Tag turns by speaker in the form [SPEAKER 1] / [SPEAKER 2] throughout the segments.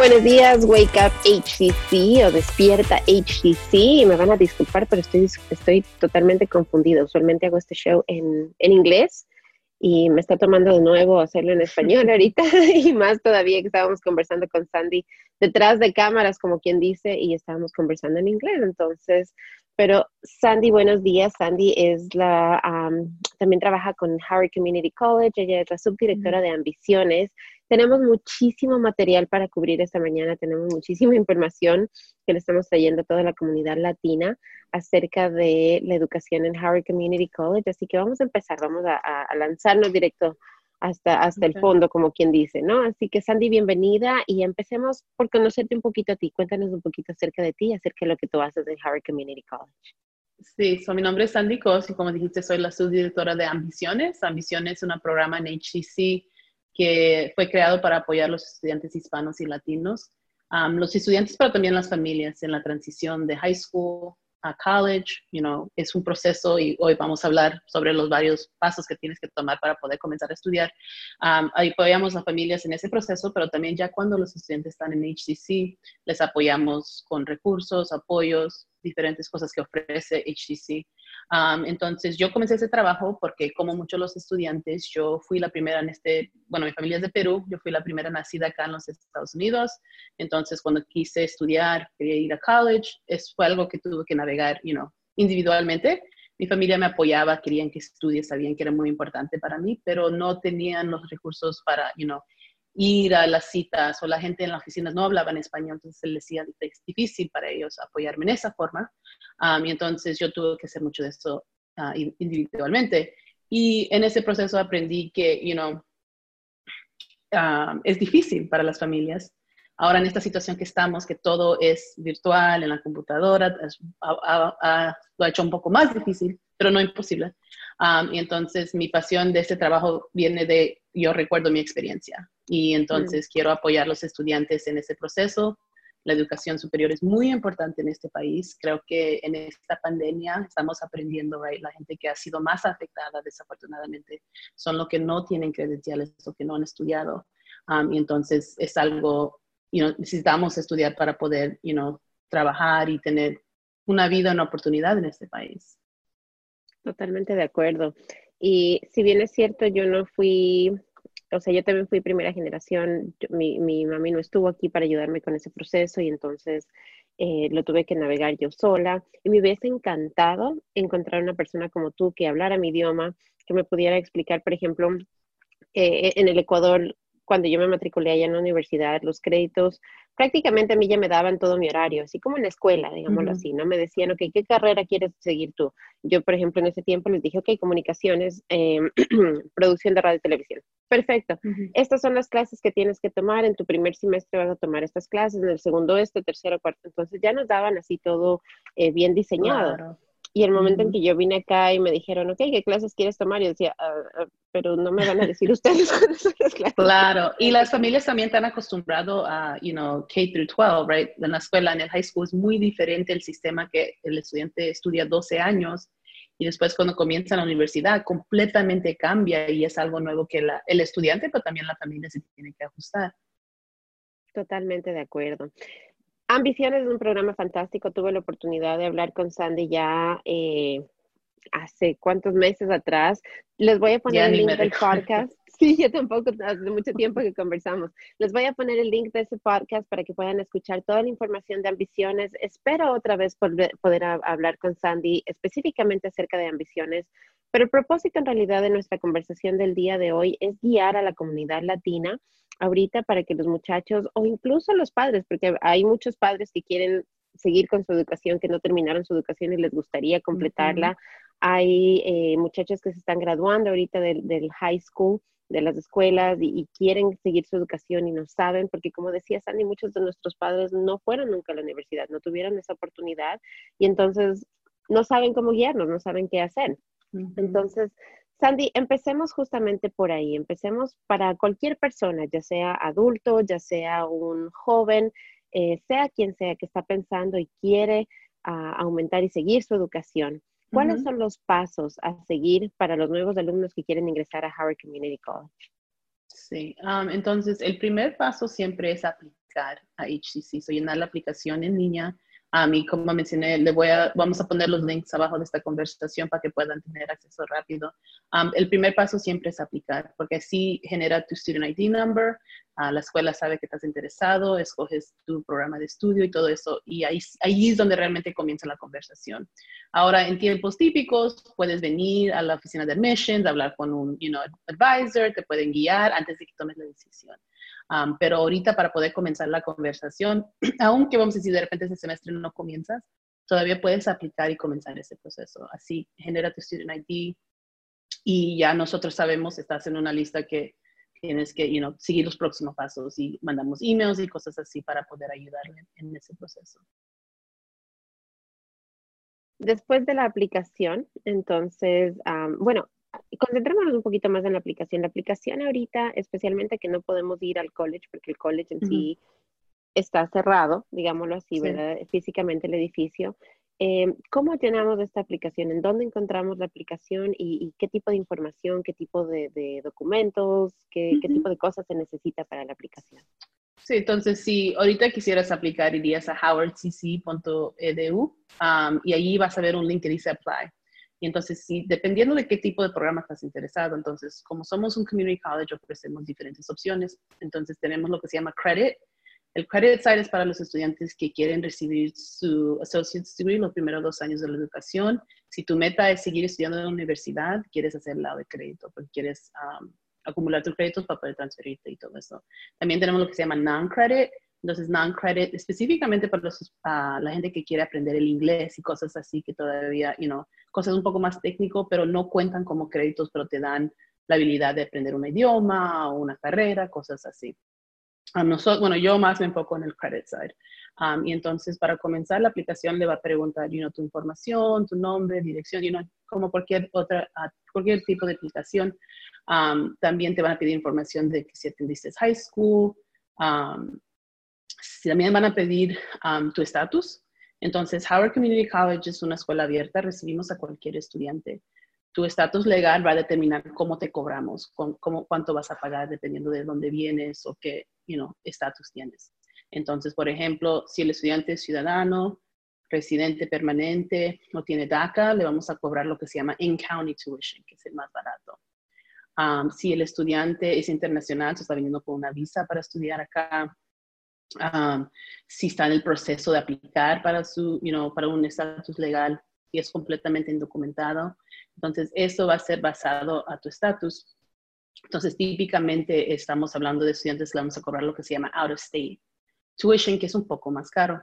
[SPEAKER 1] Buenos días, Wake Up HCC o Despierta HCC. Me van a disculpar, pero estoy, estoy totalmente confundida. Usualmente hago este show en, en inglés y me está tomando de nuevo hacerlo en español ahorita y más todavía que estábamos conversando con Sandy detrás de cámaras, como quien dice, y estábamos conversando en inglés. Entonces, pero Sandy, buenos días. Sandy es la, también trabaja con Harvard Community College, ella es la subdirectora de ambiciones. Tenemos muchísimo material para cubrir esta mañana, tenemos muchísima información que le estamos trayendo a toda la comunidad latina acerca de la educación en Harvard Community College, así que vamos a empezar, vamos a, a lanzarnos directo hasta, hasta el fondo, como quien dice, ¿no? Así que Sandy, bienvenida y empecemos por conocerte un poquito a ti. Cuéntanos un poquito acerca de ti, acerca de lo que tú haces en Harvard Community College.
[SPEAKER 2] Sí, mi nombre es Sandy Cos y como dijiste, soy la subdirectora de Ambiciones. Ambiciones es un programa en HCC que fue creado para apoyar a los estudiantes hispanos y latinos, los estudiantes, pero también las familias en la transición de high school a college, you know, es un proceso y hoy vamos a hablar sobre los varios pasos que tienes que tomar para poder comenzar a estudiar. ahí apoyamos a familias en ese proceso, pero también ya cuando los estudiantes están en HCC, les apoyamos con recursos, apoyos, diferentes cosas que ofrece HCC. entonces, yo comencé ese trabajo porque, como muchos los estudiantes, yo fui la primera en este, bueno, mi familia es de Perú, yo fui la primera nacida acá en los Estados Unidos. Entonces, cuando quise estudiar, quería ir a college, es, fue algo que tuve que navegar, you know, individualmente. Mi familia me apoyaba, querían que estudie, sabían que era muy importante para mí, pero no tenían los recursos para, you know, ir a las citas o la gente en las oficinas no hablaba en español, entonces les decía es difícil para ellos apoyarme en esa forma. Um, y entonces yo tuve que hacer mucho de eso uh, individualmente. Y en ese proceso aprendí que, you know, es difícil para las familias. Ahora en esta situación que estamos, que todo es virtual, en la computadora, lo ha hecho un poco más difícil, pero no imposible. Um, y entonces mi pasión de este trabajo viene de, yo recuerdo mi experiencia y entonces mm. quiero apoyar a los estudiantes en ese proceso. La educación superior es muy importante en este país. Creo que en esta pandemia estamos aprendiendo, right? La gente que ha sido más afectada, desafortunadamente, son los que no tienen credenciales o que no han estudiado. Um, y entonces es algo, you know, necesitamos estudiar para poder, you know, trabajar y tener una vida, una oportunidad en este país.
[SPEAKER 1] Totalmente de acuerdo. Y si bien es cierto, yo no fui, o sea, yo también fui primera generación, mi, mi mami no estuvo aquí para ayudarme con ese proceso y entonces eh, lo tuve que navegar yo sola. Y me hubiese encantado encontrar una persona como tú que hablara mi idioma, que me pudiera explicar, por ejemplo, eh, en el Ecuador, cuando yo me matriculé allá en la universidad, los créditos prácticamente a mí ya me daban todo mi horario, así como en la escuela, digámoslo así, ¿no? Me decían, ok, ¿qué carrera quieres seguir tú? Yo, por ejemplo, en ese tiempo les dije, ok, comunicaciones, em, producción de radio y televisión. Perfecto. Estas son las clases que tienes que tomar. En tu primer semestre vas a tomar estas clases, en el segundo este, tercero, cuarto. Entonces ya nos daban así todo eh, bien diseñado. Y el momento en que yo vine acá y me dijeron, ok, ¿qué clases quieres tomar? Yo decía, ah, ah, pero no me van a decir ustedes cuáles son las clases.
[SPEAKER 2] Claro, y las familias también están acostumbradas a, you know, K through 12, right? En la escuela, en el high school es muy diferente el sistema que el estudiante estudia 12 años y después cuando comienza la universidad completamente cambia y es algo nuevo que la, el estudiante, pero también la familia se tiene que ajustar.
[SPEAKER 1] Totalmente de acuerdo. Ambiciones es un programa fantástico. Tuve la oportunidad de hablar con Sandy ya eh, hace cuántos meses atrás. Les voy a poner el link del podcast. Sí, yo tampoco, hace mucho tiempo que conversamos. Les voy a poner el link de ese podcast para que puedan escuchar toda la información de ambiciones. Espero otra vez poder hablar con Sandy específicamente acerca de ambiciones, pero el propósito en realidad de nuestra conversación del día de hoy es guiar a la comunidad latina ahorita para que los muchachos o incluso los padres, porque hay muchos padres que quieren seguir con su educación, que no terminaron su educación y les gustaría completarla. Hay eh, muchachos que se están graduando ahorita del, high school, de las escuelas y, quieren seguir su educación y no saben, porque como decía Sandy, muchos de nuestros padres no fueron nunca a la universidad, no tuvieron esa oportunidad y entonces no saben cómo guiarnos, no saben qué hacer. Entonces, Sandy, empecemos justamente por ahí. Empecemos para cualquier persona, ya sea adulto, ya sea un joven, eh, sea quien sea que está pensando y quiere ah, aumentar y seguir su educación. ¿Cuáles son los pasos a seguir para los nuevos alumnos que quieren ingresar a Howard Community College?
[SPEAKER 2] Sí, um, entonces el primer paso siempre es aplicar aplicar a HCC. So, llenar la aplicación en línea a mí, como mencioné, le voy a, vamos a poner los links abajo de esta conversación para que puedan tener acceso rápido. Um, el primer paso siempre es aplicar, porque así genera tu Student ID Number, uh, la escuela sabe que estás interesado, escoges tu programa de estudio y todo eso, y ahí, ahí es donde realmente comienza la conversación. Ahora, en tiempos típicos, puedes venir a la oficina de admissions, hablar con un you know, advisor, te pueden guiar antes de que tomes la decisión pero ahorita para poder comenzar la conversación, aunque vamos a decir de repente ese semestre no comienzas, todavía puedes aplicar y comenzar ese proceso. Así, genera tu Student ID y ya nosotros sabemos, estás en una lista que tienes que you know, seguir los próximos pasos y mandamos emails y cosas así para poder ayudarle en ese proceso.
[SPEAKER 1] Después de la aplicación, entonces, bueno, concentrémonos un poquito más en la aplicación. La aplicación ahorita, especialmente que no podemos ir al college porque el college en sí está cerrado, digámoslo así, ¿verdad? Físicamente el edificio. Eh, ¿Cómo llenamos esta aplicación? ¿En dónde encontramos la aplicación y, qué tipo de información, qué tipo de, documentos, qué, tipo de cosas se necesita para la aplicación?
[SPEAKER 2] Sí, entonces si ahorita quisieras aplicar, irías a howardcc.edu um, y allí vas a ver un link que dice Apply. Y entonces, sí, dependiendo de qué tipo de programa estás interesado, entonces, como somos un community college, ofrecemos diferentes opciones. Entonces, tenemos lo que se llama credit. El credit side es para los estudiantes que quieren recibir su associate's degree los primeros dos años de la educación. Si tu meta es seguir estudiando en la universidad, quieres hacer el lado de crédito, porque quieres um, acumular tus créditos para poder transferirte y todo eso. También tenemos lo que se llama non-credit, entonces, non-credit específicamente para la gente que quiere aprender el inglés y cosas así que todavía, you know, cosas un poco más técnico, pero no cuentan como créditos, pero te dan la habilidad de aprender un idioma o una carrera, cosas así. nosotros, bueno, yo más me enfoco en el credit side. Um, y entonces, para comenzar, la aplicación le va a preguntar, you know, tu información, tu nombre, dirección, you know, como cualquier otra, cualquier tipo de aplicación. Um, también te van a pedir información de que si atendiste high school, um, también van a pedir tu estatus. Entonces, Howard Community College es una escuela abierta, recibimos a cualquier estudiante. Tu estatus legal va a determinar cómo te cobramos, cómo, cuánto vas a pagar dependiendo de dónde vienes o qué estatus tienes. Entonces, por ejemplo, si el estudiante es ciudadano, residente permanente o tiene DACA, le vamos a cobrar lo que se llama in-county tuition, que es el más barato. Si el estudiante es internacional, se está viniendo con una visa para estudiar acá, si está en el proceso de aplicar para, su, you know, para un estatus legal y es completamente indocumentado. Entonces, eso va a ser basado a tu estatus. Entonces, típicamente estamos hablando de estudiantes que vamos a cobrar lo que se llama out of state tuition, que es un poco más caro.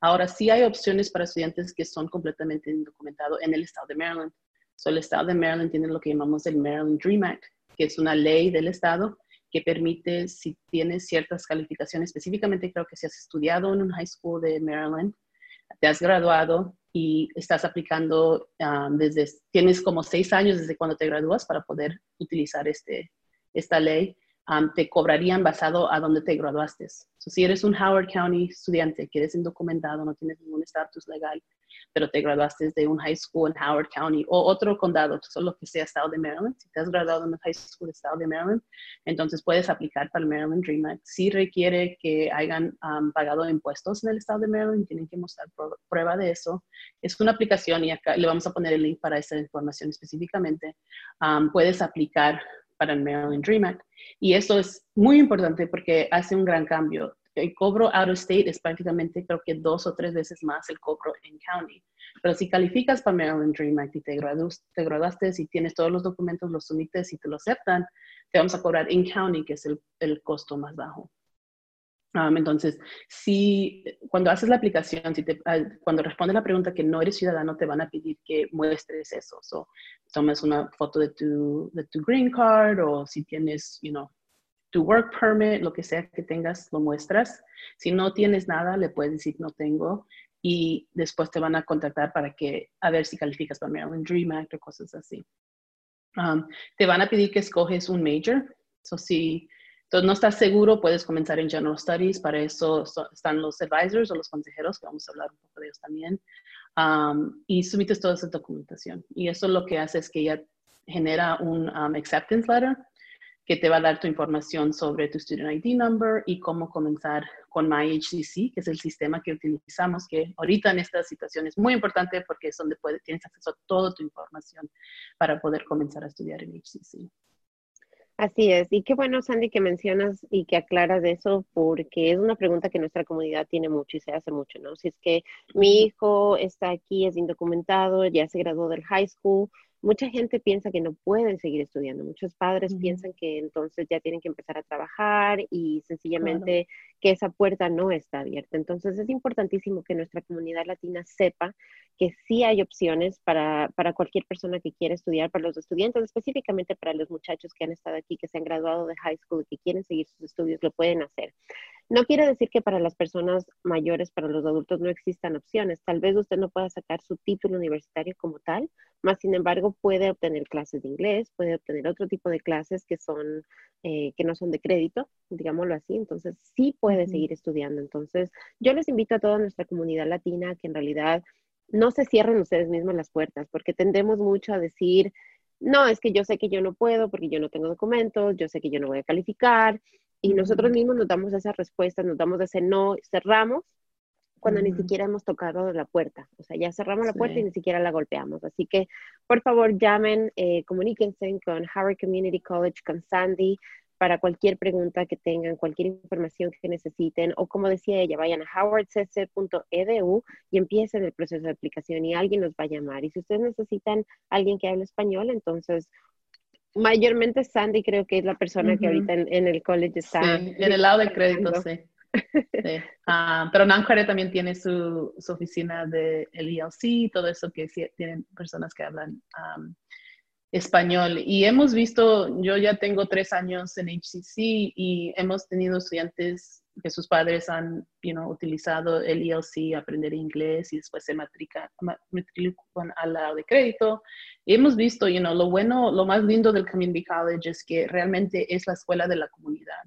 [SPEAKER 2] Ahora, sí hay opciones para estudiantes que son completamente indocumentados en el estado de Maryland. So, el estado de Maryland tiene lo que llamamos el Maryland Dream Act, que es una ley del estado que permite, si tienes ciertas calificaciones, específicamente creo que si has estudiado en un high school de Maryland, te has graduado y estás aplicando um, desde, tienes como seis años desde cuando te gradúas para poder utilizar este, esta ley, te cobrarían basado a dónde te graduaste. si eres un Howard County estudiante que eres indocumentado, no tienes ningún estatus legal, pero te graduaste de un high school en Howard County o otro condado, solo que sea estado de Maryland. Si te has graduado en un high school de estado de Maryland, entonces puedes aplicar para el Maryland Dream Act. Si requiere que hayan pagado impuestos en el estado de Maryland, tienen que mostrar prueba de eso. Es una aplicación y acá le vamos a poner el link para esa información específicamente. Puedes aplicar para el Maryland Dream Act. Y eso es muy importante porque hace un gran cambio el cobro out of state es prácticamente creo que dos o tres veces más el cobro en county. Pero si calificas para Maryland Dream Act y te, te graduaste, si tienes todos los documentos, los sometes y te lo aceptan, te vamos a cobrar en county, que es el, el costo más bajo. Um, entonces, si cuando haces la aplicación, si te, ah, cuando respondes la pregunta que no eres ciudadano, te van a pedir que muestres eso. So, tomes una foto de tu, de tu green card o si tienes, you know, tu work permit, lo que sea que tengas, lo muestras. Si no tienes nada, le puedes decir no tengo y después te van a contactar para que a ver si calificas para Maryland Dream Act o cosas así. Um, te van a pedir que escoges un major. So, si no estás seguro, puedes comenzar en General Studies. Para eso están los advisors o los consejeros, que vamos a hablar un poco de ellos también. Um, y sumites toda esa documentación. Y eso lo que hace es que ya genera un um, acceptance letter que te va a dar tu información sobre tu Student ID Number y cómo comenzar con MyHCC, que es el sistema que utilizamos, que ahorita en esta situación es muy importante porque es donde puedes, tienes acceso a toda tu información para poder comenzar a estudiar en HCC.
[SPEAKER 1] Así es, y qué bueno, Sandy, que mencionas y que aclaras eso, porque es una pregunta que nuestra comunidad tiene mucho y se hace mucho, ¿no? Si es que mi hijo está aquí, es indocumentado, ya se graduó del high school, mucha gente piensa que no pueden seguir estudiando. Muchos padres piensan que entonces ya tienen que empezar a trabajar y sencillamente que esa puerta no está abierta. Entonces es importantísimo que nuestra comunidad latina sepa que sí hay opciones para, para cualquier persona que quiera estudiar, para los estudiantes, específicamente para los muchachos que han estado aquí, que se han graduado de high school y que quieren seguir sus estudios, lo pueden hacer. No quiere decir que para las personas mayores, para los adultos, no existan opciones. Tal vez usted no pueda sacar su título universitario como tal, más sin embargo puede obtener clases de inglés, puede obtener otro tipo de clases que son eh, que no son de crédito, digámoslo así. Entonces sí puede seguir estudiando. Entonces yo les invito a toda nuestra comunidad latina que en realidad no se cierren ustedes mismos las puertas, porque tendemos mucho a decir, no, es que yo sé que yo no puedo porque yo no tengo documentos, yo sé que yo no voy a calificar, y nosotros mismos nos damos esa respuesta, nos damos ese no, cerramos cuando ni siquiera hemos tocado la puerta. O sea, ya cerramos la puerta y ni siquiera la golpeamos. Así que, por favor, llamen, eh, comuníquense con Howard Community College, con Sandy, para cualquier pregunta que tengan, cualquier información que necesiten, o como decía ella, vayan a howardcc.edu y empiecen el proceso de aplicación y alguien nos va a llamar. Y si ustedes necesitan alguien que hable español, entonces mayormente Sandy creo que es la persona que ahorita en, el college está.
[SPEAKER 2] Sí, en el lado de crédito, sí. Ah, pero Nancare también tiene su, su, oficina de el ELC, todo eso que tienen personas que hablan español. Y hemos visto, yo ya tengo tres años en HCC y hemos tenido estudiantes que sus padres han you know, utilizado el ELC, aprender inglés y después se matrican, al lado de crédito. Y hemos visto, you know, lo bueno, lo más lindo del Community College es que realmente es la escuela de la comunidad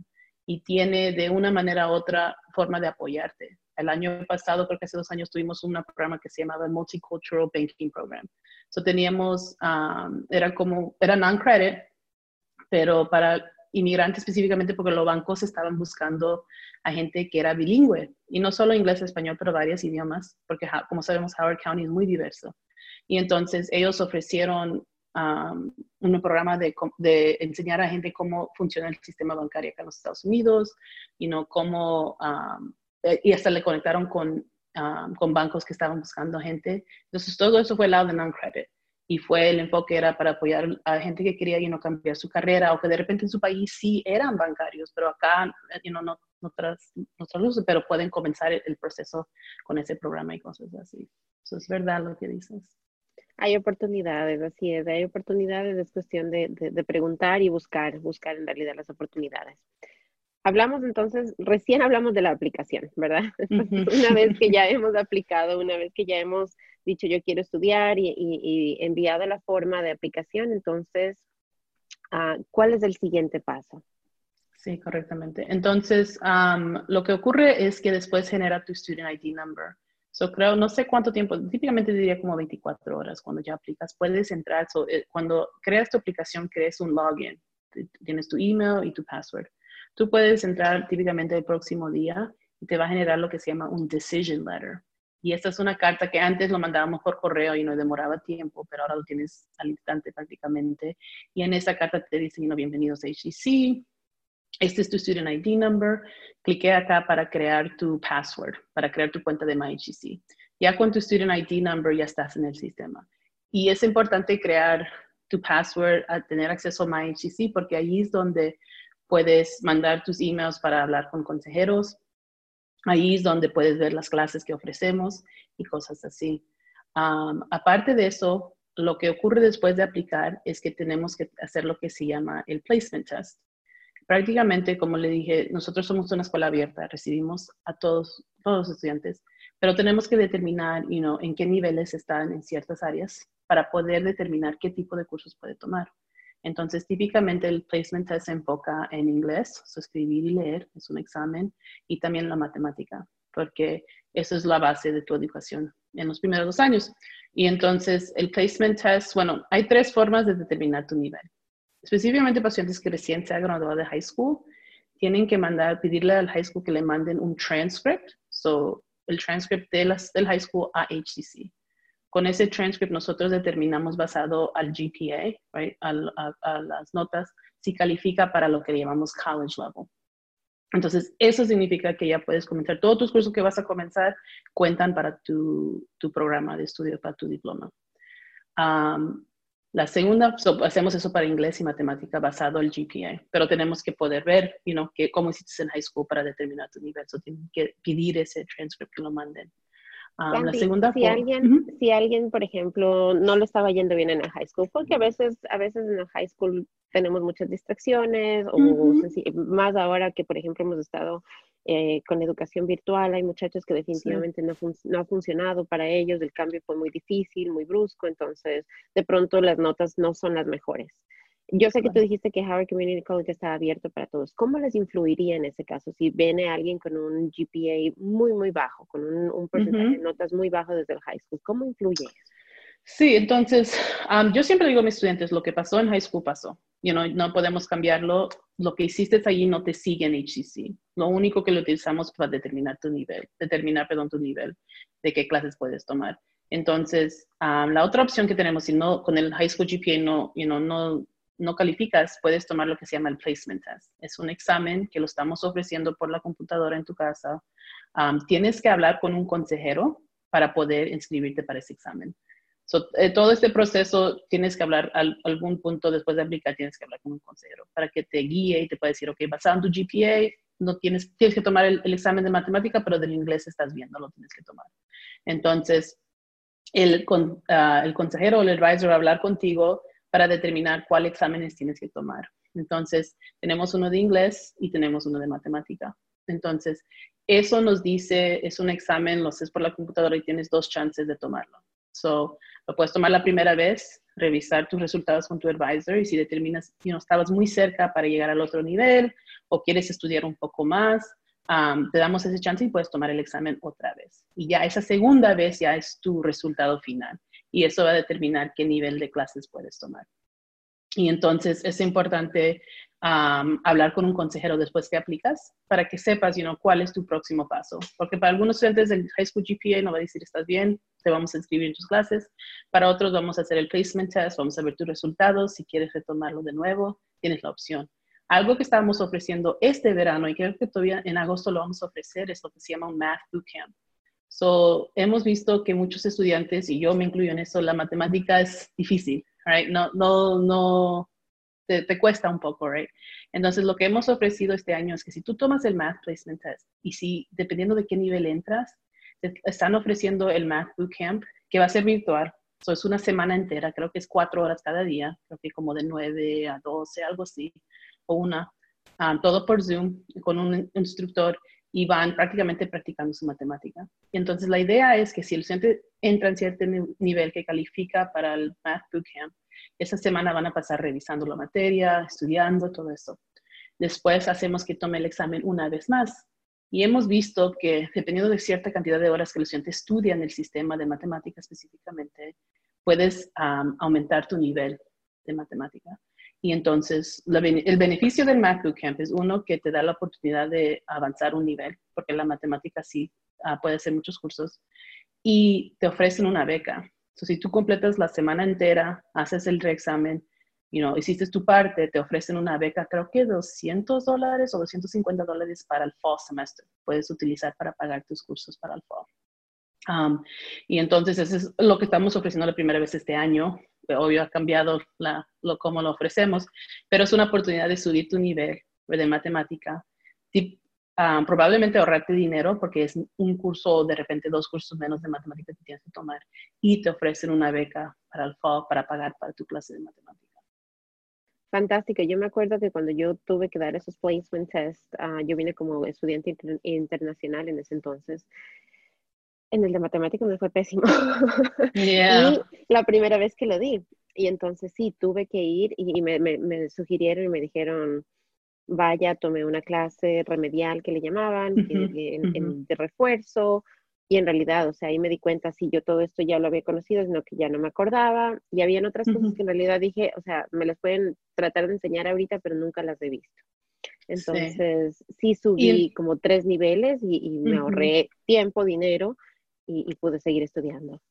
[SPEAKER 2] y tiene de una manera u otra forma de apoyarte. El año pasado, creo que hace dos años, tuvimos un programa que se llamaba Multicultural Banking Program. So teníamos, um, era como, era non-credit, pero para inmigrantes específicamente porque los bancos estaban buscando a gente que era bilingüe, y no solo inglés, español, pero varios idiomas, porque como sabemos, Howard County es muy diverso. Y entonces ellos ofrecieron un programa de, enseñar a gente cómo funciona el sistema bancario acá en los Estados Unidos, y no cómo, eh, y hasta le conectaron con, con bancos que estaban buscando gente. Entonces todo eso fue lado de non-credit y fue el enfoque era para apoyar a gente que quería no cambiar su carrera o que de repente en su país sí eran bancarios, pero acá you know, no, no, tras, no pero pueden comenzar el, proceso con ese programa y cosas así. Eso es verdad lo que dices.
[SPEAKER 1] Hay oportunidades, así es, hay oportunidades, es cuestión de, de, preguntar y buscar, buscar en realidad las oportunidades. Hablamos entonces, recién hablamos de la aplicación, ¿verdad? una vez que ya hemos aplicado, una vez que ya hemos dicho yo quiero estudiar y, enviado la forma de aplicación, entonces, ah, ¿cuál es el siguiente paso?
[SPEAKER 2] Sí, correctamente. Entonces, lo que ocurre es que después genera tu Student ID Number. So, creo, no sé cuánto tiempo, típicamente diría como 24 horas cuando ya aplicas. Puedes entrar, eh, cuando creas tu aplicación, creas un login. Tienes tu email y tu password. Tú puedes entrar típicamente el próximo día y te va a generar lo que se llama un decision letter. Y esta es una carta que antes lo mandábamos por correo y no demoraba tiempo, pero ahora lo tienes al instante prácticamente. Y en esa carta te dice, no, bienvenidos a HCC, este es tu Student ID Number, clique acá para crear tu password, para crear tu cuenta de MyHCC. Ya con tu Student ID Number ya estás en el sistema. Y es importante crear tu password, a tener acceso a MyHCC, porque ahí es donde puedes mandar tus emails para hablar con consejeros, Ahí es donde puedes ver las clases que ofrecemos y cosas así. aparte de eso, lo que ocurre después de aplicar es que tenemos que hacer lo que se llama el placement test. Prácticamente, como le dije, nosotros somos una escuela abierta, recibimos a todos, todos los estudiantes, pero tenemos que determinar you en qué niveles están en ciertas áreas para poder determinar qué tipo de cursos puede tomar. Entonces, típicamente el placement test se enfoca en inglés, escribir y leer, es un examen, y también la matemática, porque eso es la base de tu educación en los primeros dos años. Y entonces, el placement test, bueno, hay tres formas de determinar tu nivel. específicamente pacientes que recién se han graduado de high school, tienen que mandar, pedirle al high school que le manden un transcript, so el transcript de las, del high school a HCC. Con ese transcript nosotros determinamos basado al GPA, right, a, las notas, si califica para lo que llamamos college level. Entonces, eso significa que ya puedes comenzar. Todos tus cursos que vas a comenzar cuentan para tu, tu programa de estudio, para tu diploma. la segunda, hacemos eso para inglés y matemática basado el GPA, pero tenemos que poder ver, you know, que, cómo hiciste en high school para determinar tu nivel. So, tienen que pedir ese transcript que lo manden.
[SPEAKER 1] Segunda si alguien, si alguien, por ejemplo, no le estaba yendo bien en el high school, porque a veces, a veces en el high school tenemos muchas distracciones, o más ahora que, por ejemplo, hemos estado eh, con educación virtual, hay muchachos que definitivamente no, no, ha funcionado para ellos, el cambio fue muy difícil, muy brusco, entonces de pronto las notas no son las mejores. Yo sé que tú dijiste que Howard Community College está abierto para todos. ¿Cómo les influiría en ese caso si viene alguien con un GPA muy, muy bajo, con un, porcentaje de notas muy bajo desde el high school? ¿Cómo influye?
[SPEAKER 2] Sí, entonces, yo siempre digo a mis estudiantes, lo que pasó en high school pasó. You know, no podemos cambiarlo. Lo que hiciste allí no te sigue en HCC. Lo único que lo utilizamos para determinar tu nivel, determinar, perdón, tu nivel, de qué clases puedes tomar. Entonces, la otra opción que tenemos, si no, con el high school GPA no, you know, no, no calificas, puedes tomar lo que se llama el placement test. Es un examen que lo estamos ofreciendo por la computadora en tu casa. tienes que hablar con un consejero para poder inscribirte para ese examen. Eh, todo este proceso tienes que hablar, al, algún punto después de aplicar, tienes que hablar con un consejero para que te guíe y te pueda decir, ok, basado en tu GPA, no tienes, tienes que tomar el, examen de matemática, pero del inglés estás bien, no lo tienes que tomar. Entonces, el, ah, el consejero o el advisor va a hablar contigo para determinar cuál exámenes tienes que tomar. Entonces, tenemos uno de inglés y tenemos uno de matemática. Entonces, eso nos dice, es un examen, lo haces por la computadora y tienes dos chances de tomarlo. So, lo puedes tomar la primera vez, revisar tus resultados con tu advisor y si determinas que no estabas muy cerca para llegar al otro nivel o quieres estudiar un poco más, te damos ese chance y puedes tomar el examen otra vez. Y ya esa segunda vez ya es tu resultado final y eso va a determinar qué nivel de clases puedes tomar. Y entonces es importante hablar con un consejero después que aplicas para que sepas you know, cuál es tu próximo paso. Porque para algunos estudiantes del High School GPA no va a decir estás bien, te vamos a inscribir en tus clases. Para otros vamos a hacer el placement test, vamos a ver tus resultados. Si quieres retomarlo de nuevo, tienes la opción. Algo que estábamos ofreciendo este verano y creo que todavía en agosto lo vamos a ofrecer es lo que se llama un Math Bootcamp. So, hemos visto que muchos estudiantes, y yo me incluyo en eso, la matemática es difícil, right? No, no, no, te, te, cuesta un poco, right? Entonces, lo que hemos ofrecido este año es que si tú tomas el Math Placement Test y si, dependiendo de qué nivel entras, te están ofreciendo el Math Bootcamp, que va a ser virtual. So, es una semana entera, creo que es cuatro horas cada día, creo que como de nueve a doce, algo así, o una, um, todo por Zoom, con un instructor y van prácticamente practicando su matemática. Y entonces la idea es que si el estudiante entra en cierto nivel que califica para el Math Bootcamp, esa semana van a pasar revisando la materia, estudiando, todo eso. Después hacemos que tome el examen una vez más. Y hemos visto que dependiendo de cierta cantidad de horas que el estudiante estudia en el sistema de matemática específicamente, puedes aumentar tu nivel de matemática. Y entonces, el beneficio del Math Bootcamp es uno que te da la oportunidad de avanzar un nivel, porque la matemática sí uh, puede ser muchos cursos, y te ofrecen una beca. So, si tú completas la semana entera, haces el reexamen, you know, hiciste tu parte, te ofrecen una beca, creo que 200 dólares o 250 dólares para el fall semester. Puedes utilizar para pagar tus cursos para el fall. Um, y entonces eso es lo que estamos ofreciendo la primera vez este año obvio ha cambiado la, lo, cómo lo ofrecemos, pero es una oportunidad de subir tu nivel de matemática. Ah, probablemente ahorrarte dinero porque es un curso, de repente dos cursos menos de matemática que tienes que tomar y te ofrecen una beca para el fall para pagar para tu clase de matemática.
[SPEAKER 1] Fantástico. Yo me acuerdo que cuando yo tuve que dar esos placement tests, ah, yo vine como estudiante internacional en ese entonces en el de matemáticas me fue pésimo. y la primera vez que lo di. Y entonces sí, tuve que ir y, me, sugirieron y me dijeron, vaya, tomé una clase remedial que le llamaban, de refuerzo, Y en realidad, o sea, ahí me di cuenta, si yo todo esto ya lo había conocido, sino que ya no me acordaba. Y habían otras cosas que en realidad dije, o sea, me las pueden tratar de enseñar ahorita, pero nunca las he visto. Entonces, sí, subí como tres niveles y, me ahorré tiempo, dinero y, pude seguir estudiando.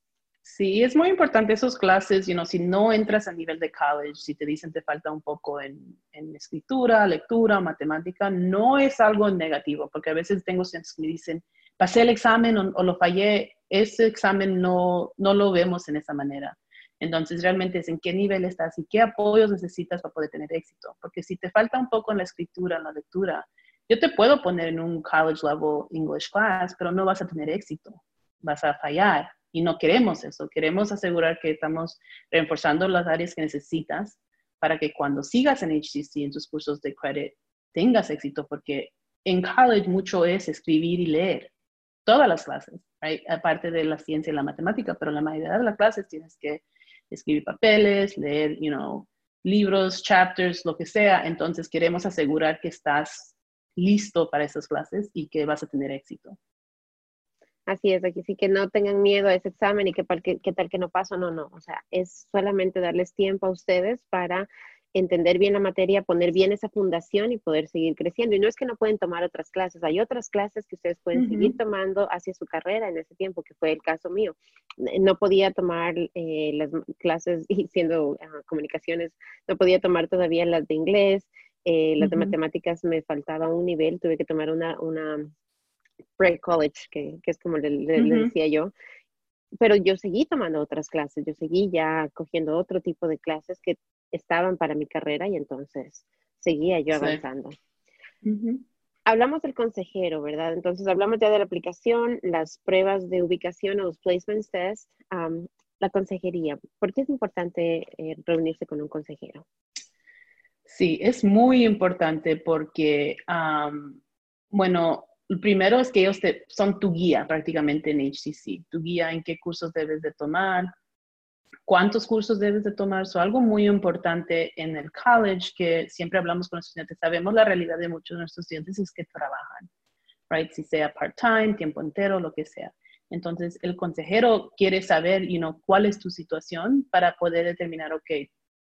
[SPEAKER 2] Sí, es muy importante esos clases, you know, si no entras a nivel de college, si te dicen te falta un poco en, en escritura, lectura, matemática, no es algo negativo, porque a veces tengo estudiantes que me dicen, pasé el examen o, lo fallé, ese examen no, no lo vemos en esa manera. Entonces, realmente es en qué nivel estás y qué apoyos necesitas para poder tener éxito. Porque si te falta un poco en la escritura, en la lectura, yo te puedo poner en un college level English class, pero no vas a tener éxito. Vas a fallar. Y no queremos eso. Queremos asegurar que estamos reforzando las áreas que necesitas para que cuando sigas en HCC, en tus cursos de credit, tengas éxito. Porque en college mucho es escribir y leer. Todas las clases, aparte de la ciencia y la matemática, pero la mayoría de las clases tienes que escribir papeles, leer, you know, libros, chapters, lo que sea. Entonces queremos asegurar que estás listo para esas clases y que vas a tener éxito.
[SPEAKER 1] Así es, aquí sí que no tengan miedo a ese examen y que, que tal que no paso, no, no. O sea, es solamente darles tiempo a ustedes para entender bien la materia, poner bien esa fundación y poder seguir creciendo. Y no es que no pueden tomar otras clases, hay otras clases que ustedes pueden seguir tomando hacia su carrera en ese tiempo, que fue el caso mío. No podía tomar eh, las clases, y siendo ah, comunicaciones, no podía tomar todavía las de inglés, eh, las de matemáticas me faltaba un nivel, tuve que tomar una, una pre-college, que, que, es como le, le decía yo, pero yo seguí tomando otras clases, yo seguí ya cogiendo otro tipo de clases que estaban para mi carrera y entonces seguía yo avanzando. Hablamos del consejero, ¿verdad? Entonces hablamos ya de la aplicación, las pruebas de ubicación o los placement tests, la consejería. ¿Por qué es importante eh, reunirse con un consejero?
[SPEAKER 2] Sí, es muy importante porque, bueno, primero es que ellos son tu guía prácticamente en HCC, tu guía en qué cursos debes de tomar, cuántos cursos debes de tomar. So, algo muy importante en el college que siempre hablamos con los estudiantes, sabemos la realidad de muchos de nuestros estudiantes es que trabajan, right? Si sea part-time, tiempo entero, lo que sea. Entonces, el consejero quiere saber, you know, cuál es tu situación para poder determinar, ok,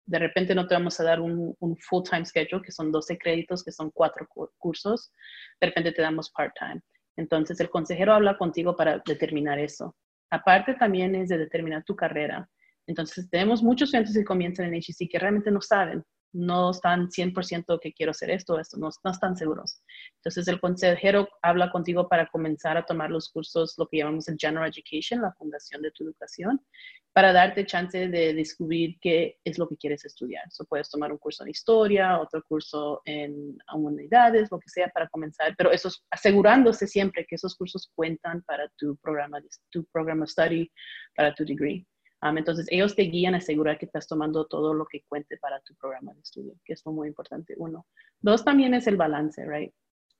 [SPEAKER 2] de repente no te vamos a dar un, un full-time schedule, que son 12 créditos, que son cuatro cursos, de repente te damos part-time. Entonces, el consejero habla contigo para determinar eso. Aparte también es de determinar tu carrera. Entonces, tenemos muchos estudiantes que comienzan en HEC que realmente no saben, no están 100% que quiero hacer esto esto, no, no, están seguros. Entonces, el consejero habla contigo para comenzar a tomar los cursos, lo que llamamos el General Education, la fundación de tu educación, para darte chance de descubrir qué es lo que quieres estudiar. So, puedes tomar un curso en historia, otro curso en humanidades, lo que sea, para comenzar, pero eso asegurándose siempre que esos cursos cuentan para tu programa, tu programa study, para tu degree entonces, ellos te guían a asegurar que estás tomando todo lo que cuente para tu programa de estudio, que es muy importante, uno. Dos, también es el balance, right?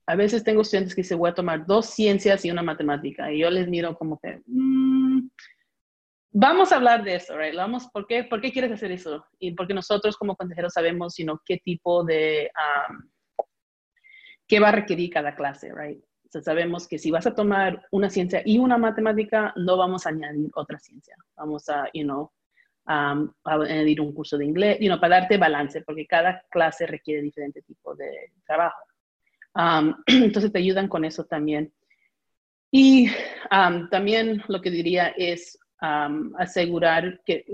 [SPEAKER 2] A veces tengo estudiantes que se voy a tomar dos ciencias y una matemática, y yo les miro como que, mm, vamos a hablar de eso, right? Vamos, ¿por qué, ¿por qué quieres hacer eso? Y porque nosotros como consejeros sabemos, sino qué tipo de, qué va a requerir cada clase, right? sabemos que si vas a tomar una ciencia y una matemática, no vamos a añadir otra ciencia. Vamos a, you know, um, a añadir un curso de inglés, you know, para darte balance, porque cada clase requiere diferente tipo de trabajo. Um, entonces te ayudan con eso también. Y um, también lo que diría es asegurar que,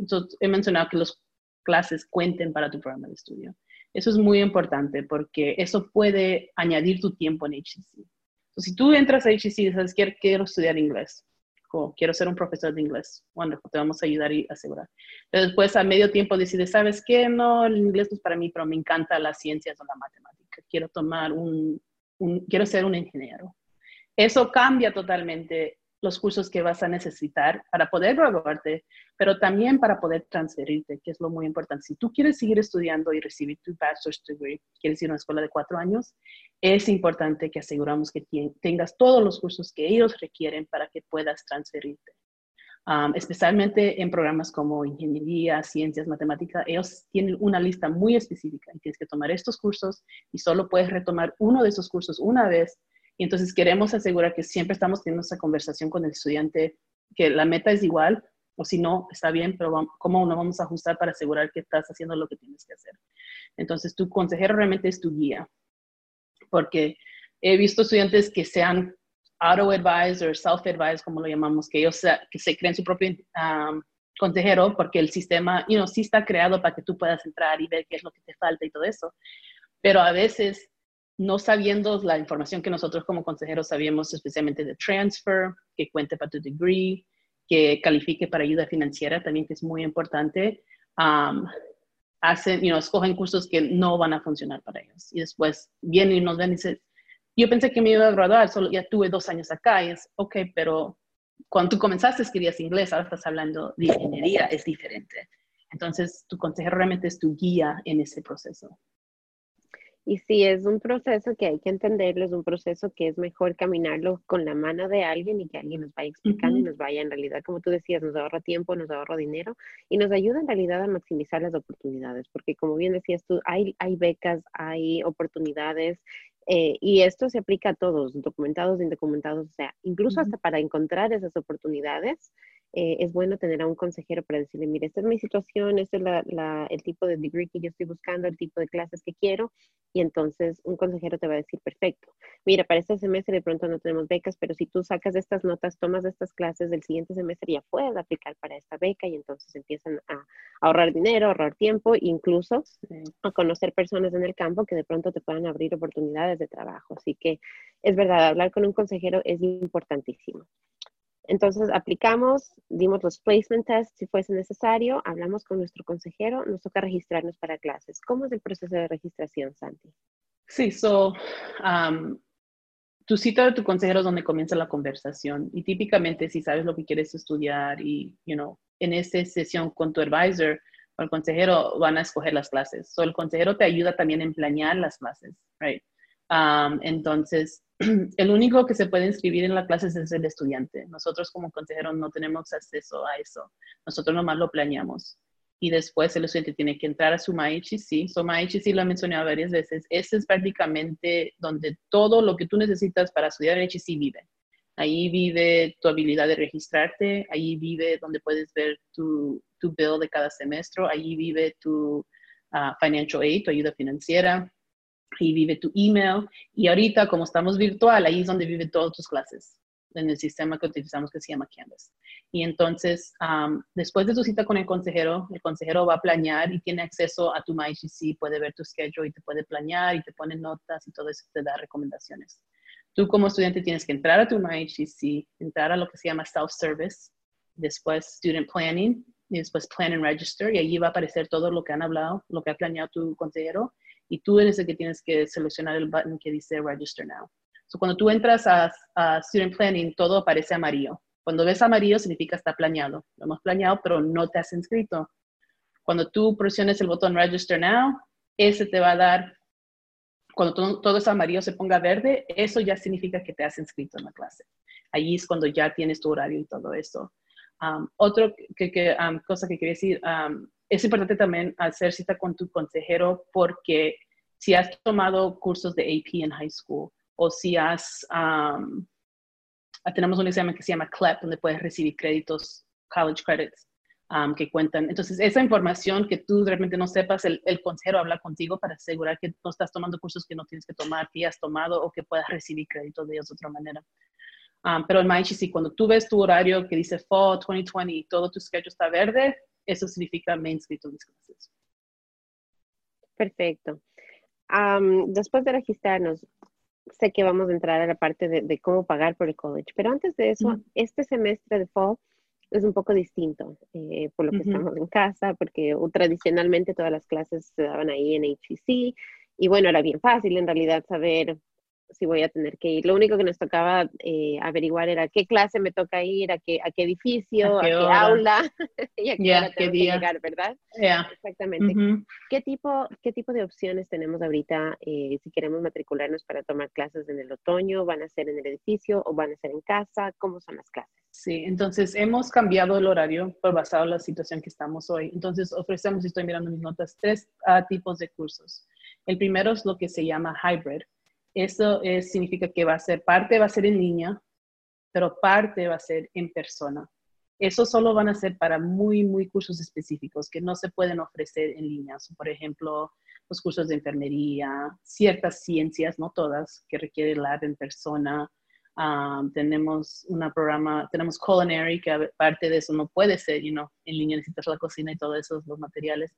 [SPEAKER 2] he mencionado que las clases cuenten para tu programa de estudio. Eso es muy importante porque eso puede añadir tu tiempo en HCC si tú entras a HEC y dices, quiero, quiero estudiar inglés, quiero ser un profesor de inglés, bueno, te vamos a ayudar y asegurar. Pero después, a medio tiempo, decides, ¿sabes qué? No, el inglés no es para mí, pero me encanta las ciencias o la matemática. Quiero tomar un, quiero ser un ingeniero. Eso cambia totalmente los cursos que vas a necesitar para poder graduarte, pero también para poder transferirte, que es lo muy importante. Si tú quieres seguir estudiando y recibir tu bachelor's degree, quieres ir a una escuela de cuatro años, es importante que aseguramos que tengas todos los cursos que ellos requieren para que puedas transferirte. Especialmente en programas como ingeniería, ciencias, matemáticas, ellos tienen una lista muy específica y tienes que tomar estos cursos y solo puedes retomar uno de esos cursos una vez Y entonces queremos asegurar que siempre estamos teniendo esa conversación con el estudiante, que la meta es igual, o si no, está bien, pero ¿cómo nos vamos a ajustar para asegurar que estás haciendo lo que tienes que hacer? Entonces, tu consejero realmente es tu guía, porque he visto estudiantes que sean auto-advised o self-advised, como lo llamamos, que ellos que se creen su propio um, consejero porque el sistema, you know, sí está creado para que tú puedas entrar y ver qué es lo que te falta y todo eso. Pero a veces, no sabiendo la información que nosotros como consejeros sabíamos, especialmente de transfer, que cuente para tu degree, que califique para ayuda financiera también, que es muy importante, um, hacen, you know, escogen cursos que no van a funcionar para ellos. Y después vienen y nos ven y dicen, yo pensé que me iba a graduar, solo ya tuve dos años acá. Y es, ok, pero cuando tú comenzaste querías inglés, ahora estás hablando de ingeniería, es diferente. Entonces, tu consejero realmente es tu guía en ese proceso.
[SPEAKER 1] Y sí, es un proceso que hay que entenderlo, es un proceso que es mejor caminarlo con la mano de alguien y que alguien nos vaya explicando y nos vaya en realidad, como tú decías, nos ahorra tiempo, nos ahorra dinero y nos ayuda en realidad a maximizar las oportunidades, porque como bien decías tú, hay, hay becas, hay oportunidades eh, y esto se aplica a todos, documentados, indocumentados, o sea, incluso hasta para encontrar esas oportunidades, eh, es bueno tener a un consejero para decirle, mire, esta es mi situación, este es el tipo de degree que yo estoy buscando, el tipo de clases que quiero, y entonces un consejero te va a decir, perfecto, mira, para este semestre de pronto no tenemos becas, pero si tú sacas estas notas, tomas estas clases del siguiente semestre, ya puedes aplicar para esta beca y entonces empiezan a ahorrar dinero, ahorrar tiempo, incluso a conocer personas en el campo que de pronto te puedan abrir oportunidades de trabajo. Así que es verdad, hablar con un consejero es importantísimo. Entonces aplicamos, dimos los placement tests si fuese necesario, hablamos con nuestro consejero, nos toca registrarnos para clases. ¿Cómo es el proceso de registración, Santi?
[SPEAKER 2] Sí, so, um, tu cita de tu consejero es donde comienza la conversación y típicamente si sabes lo que quieres estudiar y, you know, en esa sesión con tu advisor o el consejero van a escoger las clases. So, el consejero te ayuda también en planear las clases, right? Um, entonces, el único que se puede inscribir en las clases es el estudiante. Nosotros como consejeros no tenemos acceso a eso. Nosotros nomás lo planeamos. Y después el estudiante tiene que entrar a su MyHC. So MyHC lo he mencionado varias veces. Ese es prácticamente donde todo lo que tú necesitas para estudiar HC vive. Ahí vive tu habilidad de registrarte, ahí vive donde puedes ver tu, tu bill de cada semestre, ahí vive tu uh, financial aid, tu ayuda financiera, ahí vive tu email. Y ahorita, como estamos virtual, ahí es donde viven todas tus clases en el sistema que utilizamos que se llama Canvas. Y entonces, después de tu cita con el consejero, el consejero va a planear y tiene acceso a tu MyHC, puede ver tu schedule y te puede planear y te pone notas y todo eso te da recomendaciones. Tú como estudiante tienes que entrar a tu MyHC, entrar a lo que se llama self-service, después Student Planning, y después Plan and Register, y allí va a aparecer todo lo que han hablado, lo que ha planeado tu consejero, y tú eres el que tienes que seleccionar el button que dice Register Now. So, cuando tú entras a, Student Planning, todo aparece amarillo. Cuando ves amarillo, significa está planeado. Lo hemos planeado, pero no te has inscrito. Cuando tú presiones el botón Register Now, ese te va a dar, cuando todo, todo amarillo se ponga verde, eso ya significa que te has inscrito en la clase. Allí es cuando ya tienes tu horario y todo eso. Um, otra que, um, cosa que quería decir, um, es importante también hacer cita con tu consejero porque si has tomado cursos de AP en high school o si has, um, tenemos un examen que se llama CLEP, donde puedes recibir créditos, college credits, um, que cuentan. Entonces, esa información que tú realmente no sepas, el, el, consejero habla contigo para asegurar que no estás tomando cursos que no tienes que tomar, que has tomado o que puedas recibir créditos de ellos de otra manera. Um, pero en MyHC, cuando tú ves tu horario que dice Fall 2020 y todo tu schedule está verde, eso significa me inscrito en mis clases.
[SPEAKER 1] Perfecto. después de registrarnos, sé que vamos a entrar a la parte de, cómo pagar por el college, pero antes de eso, este semestre de fall es un poco distinto eh, por lo que estamos en casa, porque tradicionalmente todas las clases se daban ahí en HEC y bueno, era bien fácil en realidad saber si voy a tener que ir. Lo único que nos tocaba eh, averiguar era qué clase me toca ir, a qué, a qué edificio, a qué, aula y a qué hora tengo que llegar, ¿verdad? Exactamente. ¿Qué, tipo, ¿Qué tipo de opciones tenemos ahorita eh, si queremos matricularnos para tomar clases en el otoño? ¿Van a ser en el edificio o van a ser en casa? ¿Cómo son las clases?
[SPEAKER 2] Sí, entonces hemos cambiado el horario por basado en la situación que estamos hoy. Entonces ofrecemos, estoy mirando mis notas, tres tipos de cursos. El primero es lo que se llama hybrid eso significa que va a ser parte va a ser en línea, pero parte va a ser en persona. Eso solo van a ser para muy, muy cursos específicos que no se pueden ofrecer en línea. por ejemplo, los cursos de enfermería, ciertas ciencias, no todas, que requieren lab en persona. Tenemos un programa, tenemos culinary, que parte de eso no puede ser, you know, en línea necesitas la cocina y todos esos los materiales.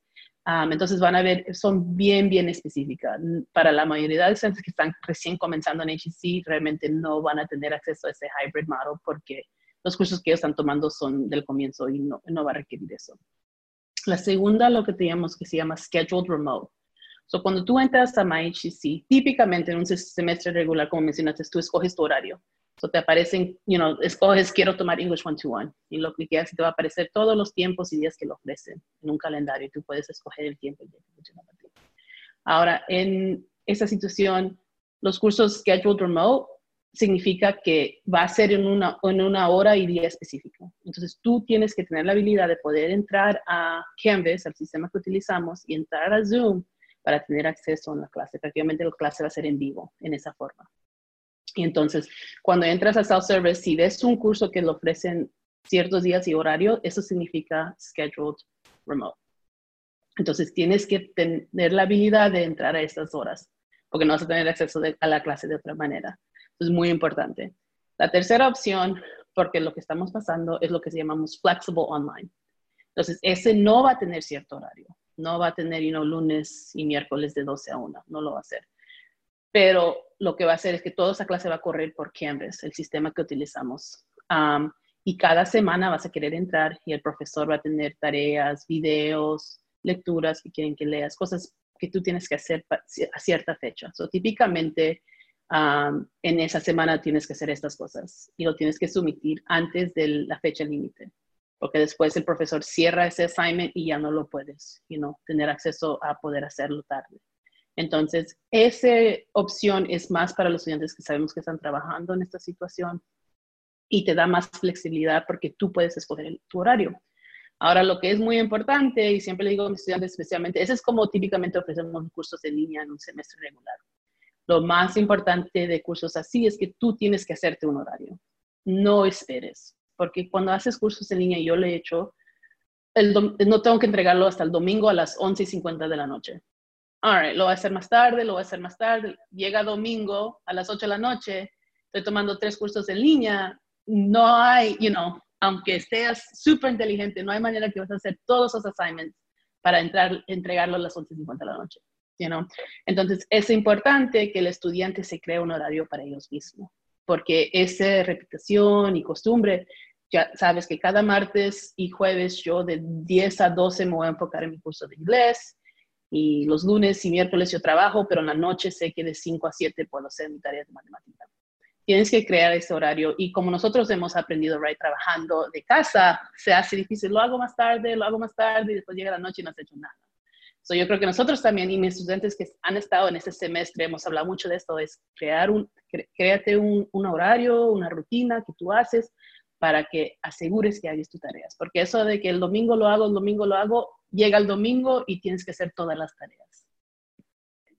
[SPEAKER 2] entonces van a ver, son bien, bien específicas. Para la mayoría de estudiantes que están recién comenzando en HEC, realmente no van a tener acceso a ese hybrid model porque los cursos que ellos están tomando son del comienzo y no, no va a requerir eso. La segunda, lo que tenemos que se llama Scheduled Remote. So, cuando tú entras a MyHCC, típicamente en un semestre regular, como mencionaste, tú escoges tu horario. So, te aparecen, you know, escoges quiero tomar English One-to-One. Y lo que quieras, te va a aparecer todos los tiempos y días que lo ofrecen en un calendario. Y tú puedes escoger el tiempo Ahora, en esa situación, los cursos Scheduled Remote significa que va a ser en una, en una hora y día específico. Entonces, tú tienes que tener la habilidad de poder entrar a Canvas, al sistema que utilizamos, y entrar a Zoom para tener acceso a la clase. Prácticamente la clase va a ser en vivo, en esa forma. Y entonces, cuando entras a self-service, si ves un curso que lo ofrecen ciertos días y horario, eso significa scheduled remote. Entonces, tienes que tener la habilidad de entrar a estas horas, porque no vas a tener acceso a la clase de otra manera. Es muy importante. La tercera opción, porque lo que estamos pasando es lo que llamamos flexible online. Entonces, ese no va a tener cierto horario no va a tener you lunes y miércoles de 12 a 1, no lo va a hacer. Pero lo que va a hacer es que toda esa clase va a correr por Canvas, el sistema que utilizamos. y cada semana vas a querer entrar y el profesor va a tener tareas, videos, lecturas que quieren que leas, cosas que tú tienes que hacer a cierta fecha. So, típicamente en esa semana tienes que hacer estas cosas y lo tienes que sumitir antes de la fecha límite porque después el profesor cierra ese assignment y ya no lo puedes, you know, tener acceso a poder hacerlo tarde. Entonces, esa opción es más para los estudiantes que sabemos que están trabajando en esta situación y te da más flexibilidad porque tú puedes escoger tu horario. Ahora, lo que es muy importante, y siempre le digo a mis estudiantes especialmente, ese es como típicamente ofrecemos cursos de línea en un semestre regular. Lo más importante de cursos así es que tú tienes que hacerte un horario. No esperes porque cuando haces cursos en línea, yo le he hecho, el no tengo que entregarlo hasta el domingo a las 11 y 50 de la noche. All lo voy a hacer más tarde, lo voy a hacer más tarde. Llega domingo a las 8 de la noche, estoy tomando tres cursos en línea, no hay, you know, aunque seas súper inteligente, no hay manera que vas a hacer todos esos assignments para entrar, entregarlo a las 11.50 de la noche. You know? Entonces, es importante que el estudiante se cree un horario para ellos mismos, porque esa repetición y costumbre ya sabes que cada martes y jueves yo de 10 a 12 me voy a enfocar en mi curso de inglés y los lunes y miércoles yo trabajo, pero en la noche sé que de 5 a 7 puedo hacer mi tarea de matemática. Tienes que crear ese horario y como nosotros hemos aprendido, right, trabajando de casa, se hace difícil, lo hago más tarde, lo hago más tarde y después llega la noche y no has hecho nada. So, yo creo que nosotros también y mis estudiantes que han estado en este semestre hemos hablado mucho de esto, es crear un, créate un, un horario, una rutina que tú haces para que asegures que hagas tus tareas. Porque eso de que el domingo lo hago, el domingo lo hago, llega el domingo y tienes que hacer todas las tareas.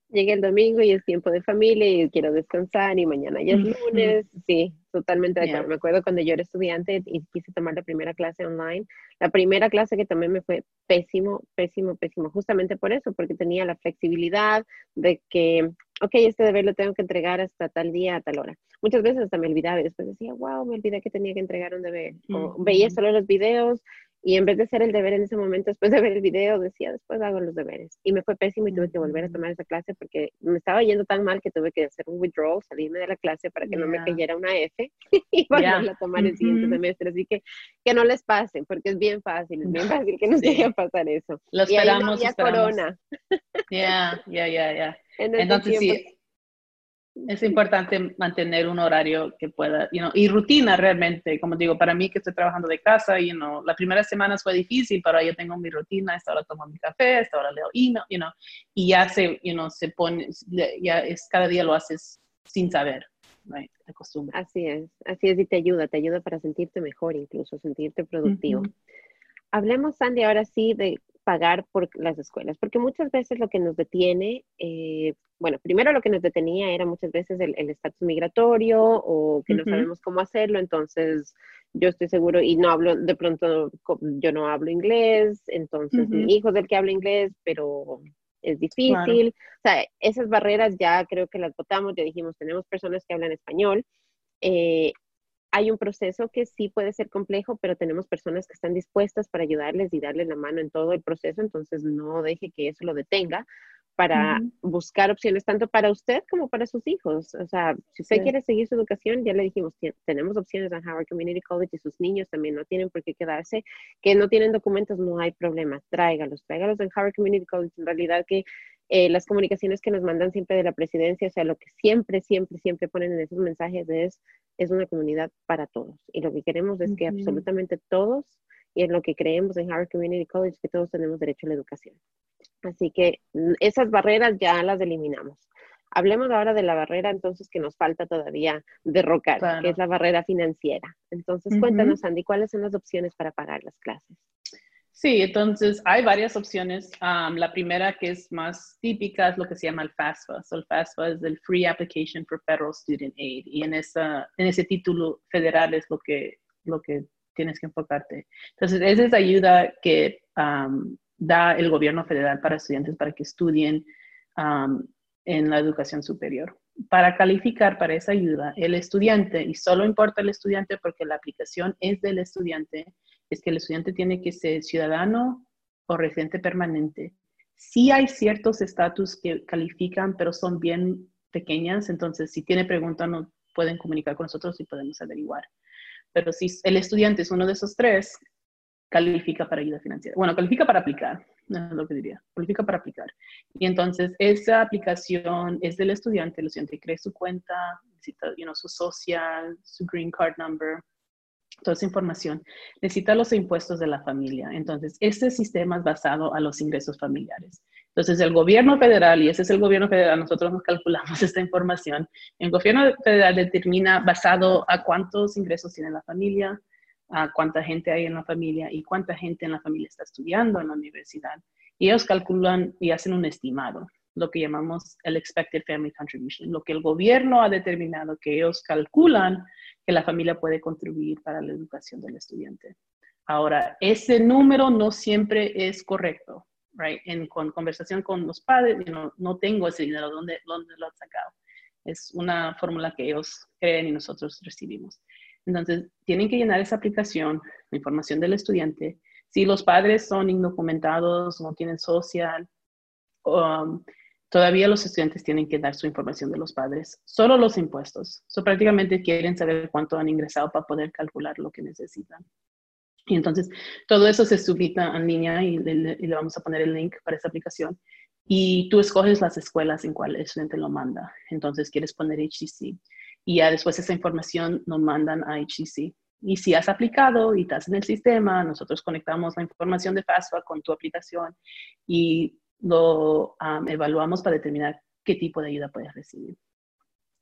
[SPEAKER 1] Llega el domingo y es tiempo de familia y quiero descansar y mañana ya es lunes. Sí, totalmente de acuerdo. Me acuerdo cuando yo era estudiante y quise tomar la primera clase online. La primera clase que tomé me fue pésimo, pésimo, pésimo. Justamente por eso, porque tenía la flexibilidad de que ok, este deber lo tengo que entregar hasta tal día, a tal hora. Muchas veces hasta me olvidaba y después decía, wow, me olvidé que tenía que entregar un deber. O veía solo los videos y en vez de hacer el deber en ese momento, después de ver el video, decía, después hago los deberes. Y me fue pésimo y tuve que volver a tomar esa clase porque me estaba yendo tan mal que tuve que hacer un withdrawal, salirme de la clase para que no me cayera una F y volverla a tomar el siguiente semestre. Así que que no les pase, porque es bien fácil, es bien fácil que nos llegue a pasar eso.
[SPEAKER 2] Lo esperamos, y ahí no corona. Ya, ya, ya, ya. Entonces sí, es importante mantener un horario que pueda, you know, y rutina realmente, como digo, para mí que estoy trabajando de casa, you know, las primeras semanas fue difícil, pero ya tengo mi rutina, esta hora tomo mi café, esta hora leo email, you know, y ya se, you know, se pone, ya es, cada día lo haces sin saber, right, costumbre.
[SPEAKER 1] Así es, así es, y te ayuda, te ayuda para sentirte mejor incluso, sentirte productivo. Hablemos, Sandy, ahora sí de pagar por las escuelas, porque muchas veces lo que nos detiene, eh, bueno, primero lo que nos detenía era muchas veces el estatus migratorio o que no sabemos cómo hacerlo, entonces yo estoy seguro y no hablo, de pronto yo no hablo inglés, entonces mi hijo es el que habla inglés, pero es difícil. O sea, esas barreras ya creo que las votamos, ya dijimos, tenemos personas que hablan español. Eh, hay un proceso que sí puede ser complejo, pero tenemos personas que están dispuestas para ayudarles y darles la mano en todo el proceso, entonces no deje que eso lo detenga para buscar opciones tanto para usted como para sus hijos. O sea, si usted quiere seguir su educación, ya le dijimos, tenemos opciones en Howard Community College y sus niños también no tienen por qué quedarse, que no tienen documentos, no hay problema, tráigalos, tráigalos en Howard Community College. En realidad que eh, las comunicaciones que nos mandan siempre de la presidencia, o sea, lo que siempre, siempre, siempre ponen en esos mensajes es, es una comunidad para todos. Y lo que queremos es que absolutamente todos, y en lo que creemos en Howard Community College, que todos tenemos derecho a la educación. Así que mm, esas barreras ya las eliminamos. Hablemos ahora de la barrera entonces que nos falta todavía derrocar, que es la barrera financiera. Entonces, cuéntanos, Andy, ¿cuáles son las opciones para pagar las clases?
[SPEAKER 2] Sí, entonces hay varias opciones. la primera que es más típica es lo que se llama el FAFSA. el FAFSA es el Free Application for Federal Student Aid. Y en, esa, en ese título federal es lo que, lo que tienes que enfocarte. Entonces, esa es ayuda que da el gobierno federal para estudiantes para que estudien en la educación superior. Para calificar para esa ayuda, el estudiante, y solo importa el estudiante porque la aplicación es del estudiante, es que el estudiante tiene que ser ciudadano o residente permanente. Sí hay ciertos estatus que califican, pero son bien pequeñas, entonces si tiene pregunta no pueden comunicar con nosotros y podemos averiguar. Pero si el estudiante es uno de esos tres, califica para ayuda financiera. Bueno, califica para aplicar, no es lo que diría, califica para aplicar. Y entonces esa aplicación es del estudiante, el estudiante cree su cuenta, necesita you su social, su green card number, toda esa información. Necesita los impuestos de la familia. Entonces, este sistema es basado a los ingresos familiares. Entonces, el gobierno federal, y ese es el gobierno federal, nosotros nos calculamos esta información, el gobierno federal determina basado a cuántos ingresos tiene la familia, a cuánta gente hay en la familia y cuánta gente en la familia está estudiando en la universidad. Y ellos calculan y hacen un estimado, lo que llamamos el Expected Family Contribution, lo que el gobierno ha determinado que ellos calculan que la familia puede contribuir para la educación del estudiante. Ahora, ese número no siempre es correcto, right? En con conversación con los padres, no, tengo ese dinero, ¿dónde, ¿dónde lo han sacado? Es una fórmula que ellos creen y nosotros recibimos. Entonces, tienen que llenar esa aplicación, la información del estudiante. Si los padres son indocumentados, no tienen social, um, todavía los estudiantes tienen que dar su información de los padres, solo los impuestos. So, prácticamente quieren saber cuánto han ingresado para poder calcular lo que necesitan. Y entonces, todo eso se subita en línea y le, y le vamos a poner el link para esa aplicación. Y tú escoges las escuelas en cuál el estudiante lo manda. Entonces, quieres poner HCC y ya después esa información nos mandan a HCC. Y si has aplicado y estás en el sistema, nosotros conectamos la información de FAFSA con tu aplicación y lo evaluamos para determinar qué tipo de ayuda puedes recibir.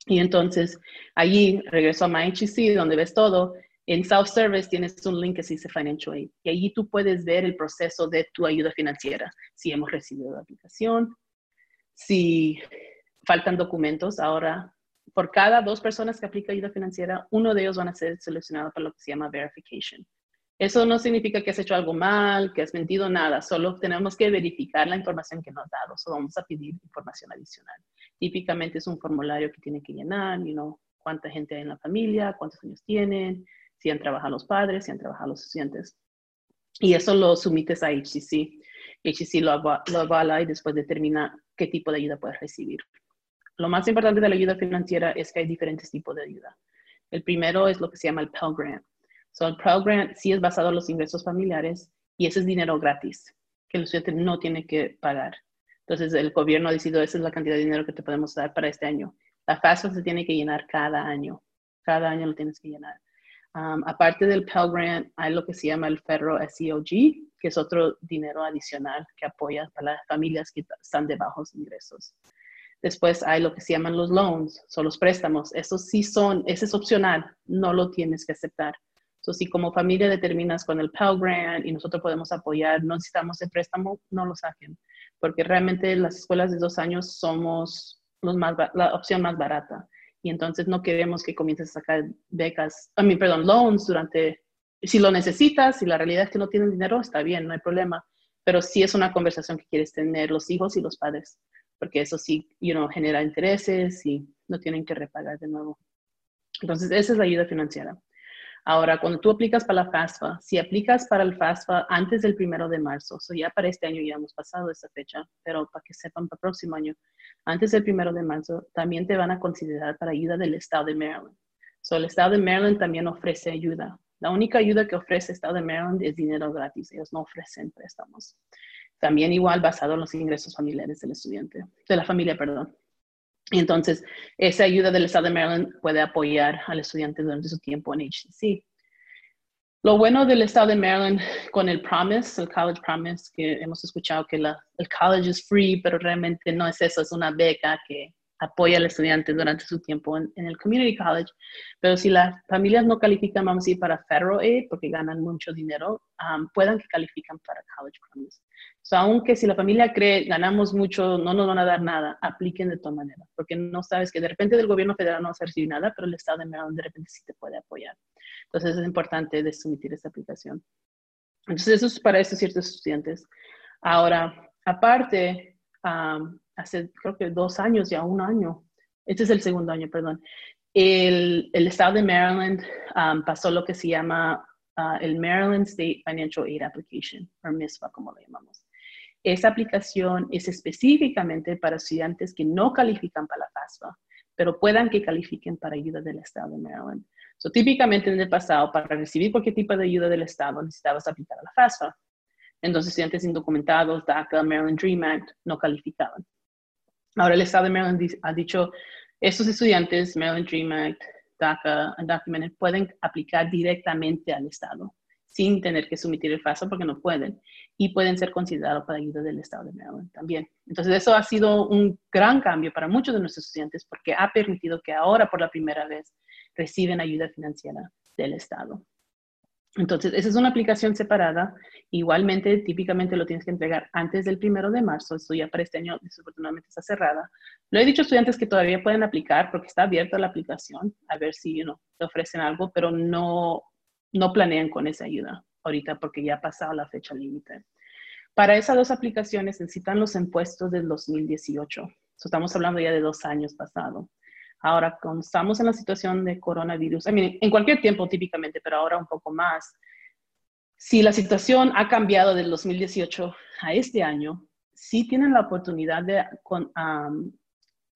[SPEAKER 2] Y entonces, allí regreso a MyHCC, donde ves todo. En Self-Service tienes un link que se dice Financial Aid. Y allí tú puedes ver el proceso de tu ayuda financiera. Si hemos recibido la aplicación, si faltan documentos, ahora por cada dos personas que aplica ayuda financiera, uno de ellos van a ser seleccionados para lo que se llama verification. Eso no significa que has hecho algo mal, que has mentido, nada. Solo tenemos que verificar la información que nos has dado. Solo vamos a pedir información adicional. Típicamente es un formulario que tiene que llenar, you know, cuánta gente hay en la familia, cuántos años tienen, si han trabajado los padres, si han trabajado los estudiantes. Y eso lo sumites a HCC. HCC lo, lo avala y después determina qué tipo de ayuda puedes recibir. Lo más importante de la ayuda financiera es que hay diferentes tipos de ayuda. El primero es lo que se llama el Pell Grant. So, el Pell Grant sí es basado en los ingresos familiares y ese es dinero gratis que el estudiante no tiene que pagar. Entonces, el gobierno ha decidido, esa es la cantidad de dinero que te podemos dar para este año. La FAFSA se tiene que llenar cada año. Cada año lo tienes que llenar. Um, aparte del Pell Grant, hay lo que se llama el Federal SEOG, que es otro dinero adicional que apoya a las familias que están de bajos ingresos. Después hay lo que se llaman los loans, son los préstamos. Esos sí son, ese es opcional, no lo tienes que aceptar. Entonces, si como familia determinas con el Pell Grant y nosotros podemos apoyar, no necesitamos el préstamo, no lo saquen. Porque realmente las escuelas de dos años somos la opción más barata. Y entonces no queremos que comiences a sacar becas, a mí, perdón, loans durante, si lo necesitas, si la realidad es que no tienen dinero, está bien, no hay problema. Pero sí es una conversación que quieres tener los hijos y los padres, porque eso sí, you know, genera intereses y no tienen que repagar de nuevo. Entonces, esa es la ayuda financiera. Ahora, cuando tú aplicas para la FAFSA, si aplicas para el FAFSA antes del primero de marzo, o ya para este año ya hemos pasado esa fecha, pero para que sepan para el próximo año, antes del primero de marzo, también te van a considerar para ayuda del estado de Maryland. So, el estado de Maryland también ofrece ayuda. La única ayuda que ofrece el estado de Maryland es dinero gratis. Ellos no ofrecen préstamos. También igual basado en los ingresos familiares del estudiante, de la familia, perdón. Entonces, esa ayuda del Estado de Maryland puede apoyar al estudiante durante su tiempo en HCC. Lo bueno del Estado de Maryland con el Promise, el College Promise, que hemos escuchado que el college es free, pero realmente no es eso, es una beca que apoya al estudiante durante su tiempo en, el community college. Pero si las familias no califican, vamos a ir para federal aid porque ganan mucho dinero, um, puedan que califican para college promise. So, aunque si la familia cree ganamos mucho, no nos van a dar nada, apliquen de todas maneras, porque no sabes que de repente del gobierno federal no vas a recibir nada, pero el Estado de Maryland de repente sí te puede apoyar. Entonces es importante de someter esta aplicación. Entonces eso es para estos ciertos estudiantes. Ahora, aparte, um, hace creo que dos años, ya un año, este es el segundo año, perdón, el, el estado de Maryland um, pasó lo que se llama uh, el Maryland State Financial Aid Application, o MISFA como lo llamamos. Esa aplicación es específicamente para estudiantes que no califican para la FAFSA, pero puedan que califiquen para ayuda del estado de Maryland. So, típicamente en el pasado, para recibir cualquier tipo de ayuda del estado, necesitabas aplicar a la FAFSA. Entonces, estudiantes indocumentados, DACA, Maryland Dream Act, no calificaban. Ahora el Estado de Maryland ha dicho, estos estudiantes, Maryland Dream Act, DACA, Undocumented, pueden aplicar directamente al Estado sin tener que someter el FAFSA porque no pueden y pueden ser considerados para ayuda del Estado de Maryland también. Entonces eso ha sido un gran cambio para muchos de nuestros estudiantes porque ha permitido que ahora por la primera vez reciben ayuda financiera del Estado. Entonces, esa es una aplicación separada. Igualmente, típicamente lo tienes que entregar antes del primero de marzo. Esto ya para este año, desafortunadamente, está cerrada. Lo he dicho a estudiantes que todavía pueden aplicar porque está abierta la aplicación, a ver si you te ofrecen algo, pero no, no planean con esa ayuda ahorita porque ya ha pasado la fecha límite. Para esas dos aplicaciones necesitan los impuestos del 2018. estamos hablando ya de dos años pasado. Ahora, cuando estamos en la situación de coronavirus, en cualquier tiempo típicamente, pero ahora un poco más, si la situación ha cambiado del 2018 a este año, sí tienen la oportunidad de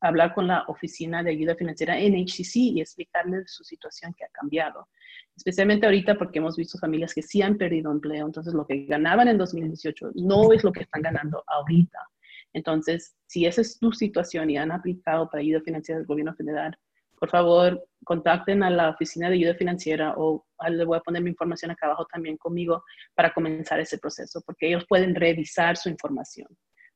[SPEAKER 2] hablar con la Oficina de Ayuda Financiera en HCC y explicarles su situación que ha cambiado. Especialmente ahorita porque hemos visto familias que sí han perdido empleo, entonces lo que ganaban en 2018 no es lo que están ganando ahorita. Entonces, si esa es tu situación y han aplicado para ayuda financiera del gobierno federal, por favor, contacten a la oficina de ayuda financiera o le voy a poner mi información acá abajo también conmigo para comenzar ese proceso, porque ellos pueden revisar su información.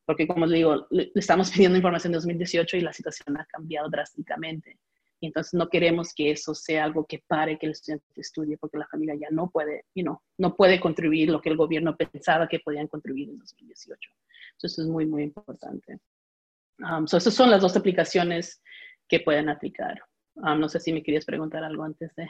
[SPEAKER 2] Porque como les digo, le estamos pidiendo información de 2018 y la situación ha cambiado drásticamente. Y entonces no queremos que eso sea algo que pare que el estudiante estudie porque la familia ya no puede, you know, no puede contribuir lo que el gobierno pensaba que podían contribuir en 2018. Entonces es muy, muy importante. Um, esas son las dos aplicaciones que pueden aplicar. Um, no sé si me querías preguntar algo antes de...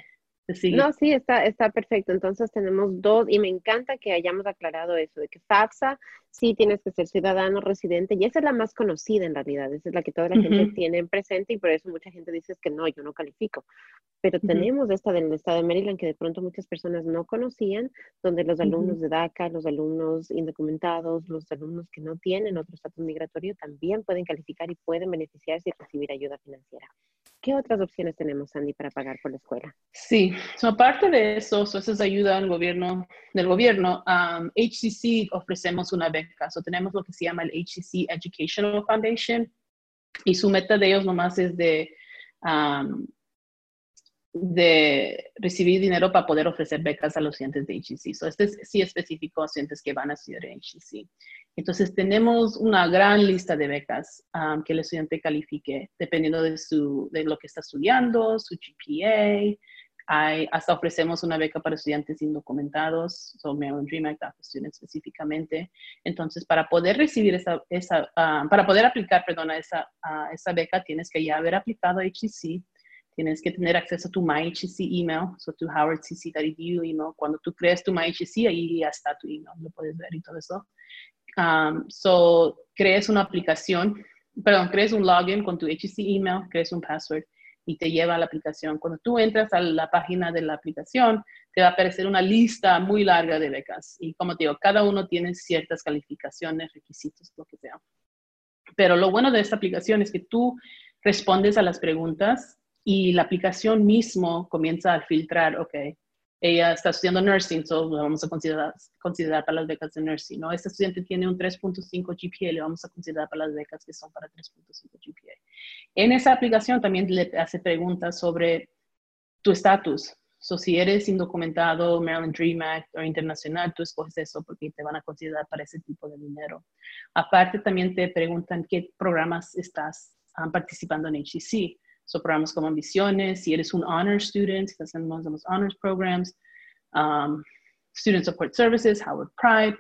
[SPEAKER 1] No, sí, está, está perfecto. Entonces tenemos dos, y me encanta que hayamos aclarado eso, de que FAFSA sí tienes que ser ciudadano residente, y esa es la más conocida en realidad, esa es la que toda la gente tiene presente, y por eso mucha gente dice que no, yo no califico. Pero tenemos esta del estado de Maryland que de pronto muchas personas no conocían, donde los alumnos de DACA, los alumnos indocumentados, los alumnos que no tienen otro estatus migratorio también pueden calificar y pueden beneficiarse y recibir ayuda financiera. ¿Qué otras opciones tenemos, Sandy, para pagar por la escuela?
[SPEAKER 2] Sí, aparte de eso, eso es ayuda del gobierno, del gobierno, HCC ofrecemos una beca. So, tenemos lo que se llama el HCC Educational Foundation y su meta de ellos nomás es de, de recibir dinero para poder ofrecer becas a los estudiantes de HCC. So, este es sí específico a estudiantes que van a estudiar en HCC. Entonces, tenemos una gran lista de becas um, que el estudiante califique dependiendo de, su, de lo que está estudiando, su GPA, Hay, hasta ofrecemos una beca para estudiantes indocumentados, so Maryland Dream Act específicamente. Entonces, para poder recibir esa, esa ah, para poder aplicar, perdón, a esa, a esa beca, tienes que ya haber aplicado a HCC, tienes que tener acceso a tu MyHC email, so tu howardcc.edu email. Cuando tú crees tu MyHC, ahí ya está tu email, lo puedes ver y todo eso. Um, so, crees una aplicación, perdón, crees un login con tu HC email, crees un password y te lleva a la aplicación. Cuando tú entras a la página de la aplicación, te va a aparecer una lista muy larga de becas. Y como te digo, cada uno tiene ciertas calificaciones, requisitos, lo que sea. Pero lo bueno de esta aplicación es que tú respondes a las preguntas y la aplicación mismo comienza a filtrar, ok, ella está estudiando nursing, so vamos a considerar, considerar para las becas de nursing, ¿no? Este estudiante tiene un 3.5 GPA, le vamos a considerar para las becas que son para 3.5 GPA. En esa aplicación también le hace preguntas sobre tu estatus. So, si eres indocumentado, Maryland Dream Act o internacional, tú escoges eso porque te van a considerar para ese tipo de dinero. Aparte, también te preguntan qué programas estás ah, participando en HCC. So, programas como Ambiciones, si eres un honor student, si estás en uno de los honors programs, um, Student Support Services, Howard Pride,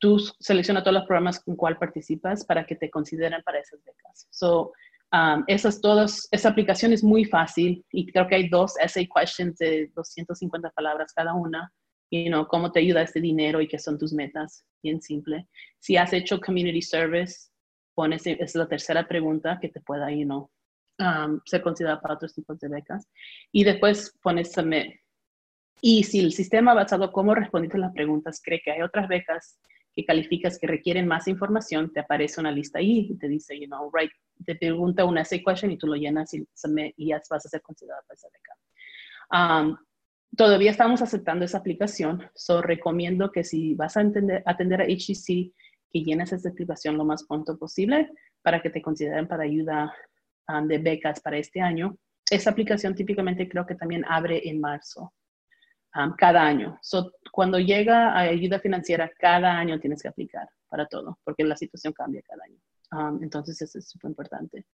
[SPEAKER 2] tú selecciona todos los programas con cual participas para que te consideren para esas becas. So, um, esas todas, esa aplicación es muy fácil y creo que hay dos essay questions de 250 palabras cada una. You know, cómo te ayuda este dinero y qué son tus metas, bien simple. Si has hecho community service, pones, es la tercera pregunta que te pueda, you know, um, ser considerada para otros tipos de becas. Y después pones submit. Y si el sistema basado en cómo respondiste las preguntas cree que hay otras becas que calificas que requieren más información, te aparece una lista ahí y te dice, you know, right, te pregunta una essay question y tú lo llenas y, submit, y ya vas a ser considerada para esa beca. Todavía estamos aceptando esa aplicación, so recomiendo que si vas a atender, atender a HCC, que llenes esa aplicación lo más pronto posible para que te consideren para ayuda Um, de becas para este año. Esa aplicación típicamente creo que también abre en marzo, um, cada año. So, cuando llega a ayuda financiera, cada año tienes que aplicar para todo, porque la situación cambia cada año. Um, entonces, eso es súper importante.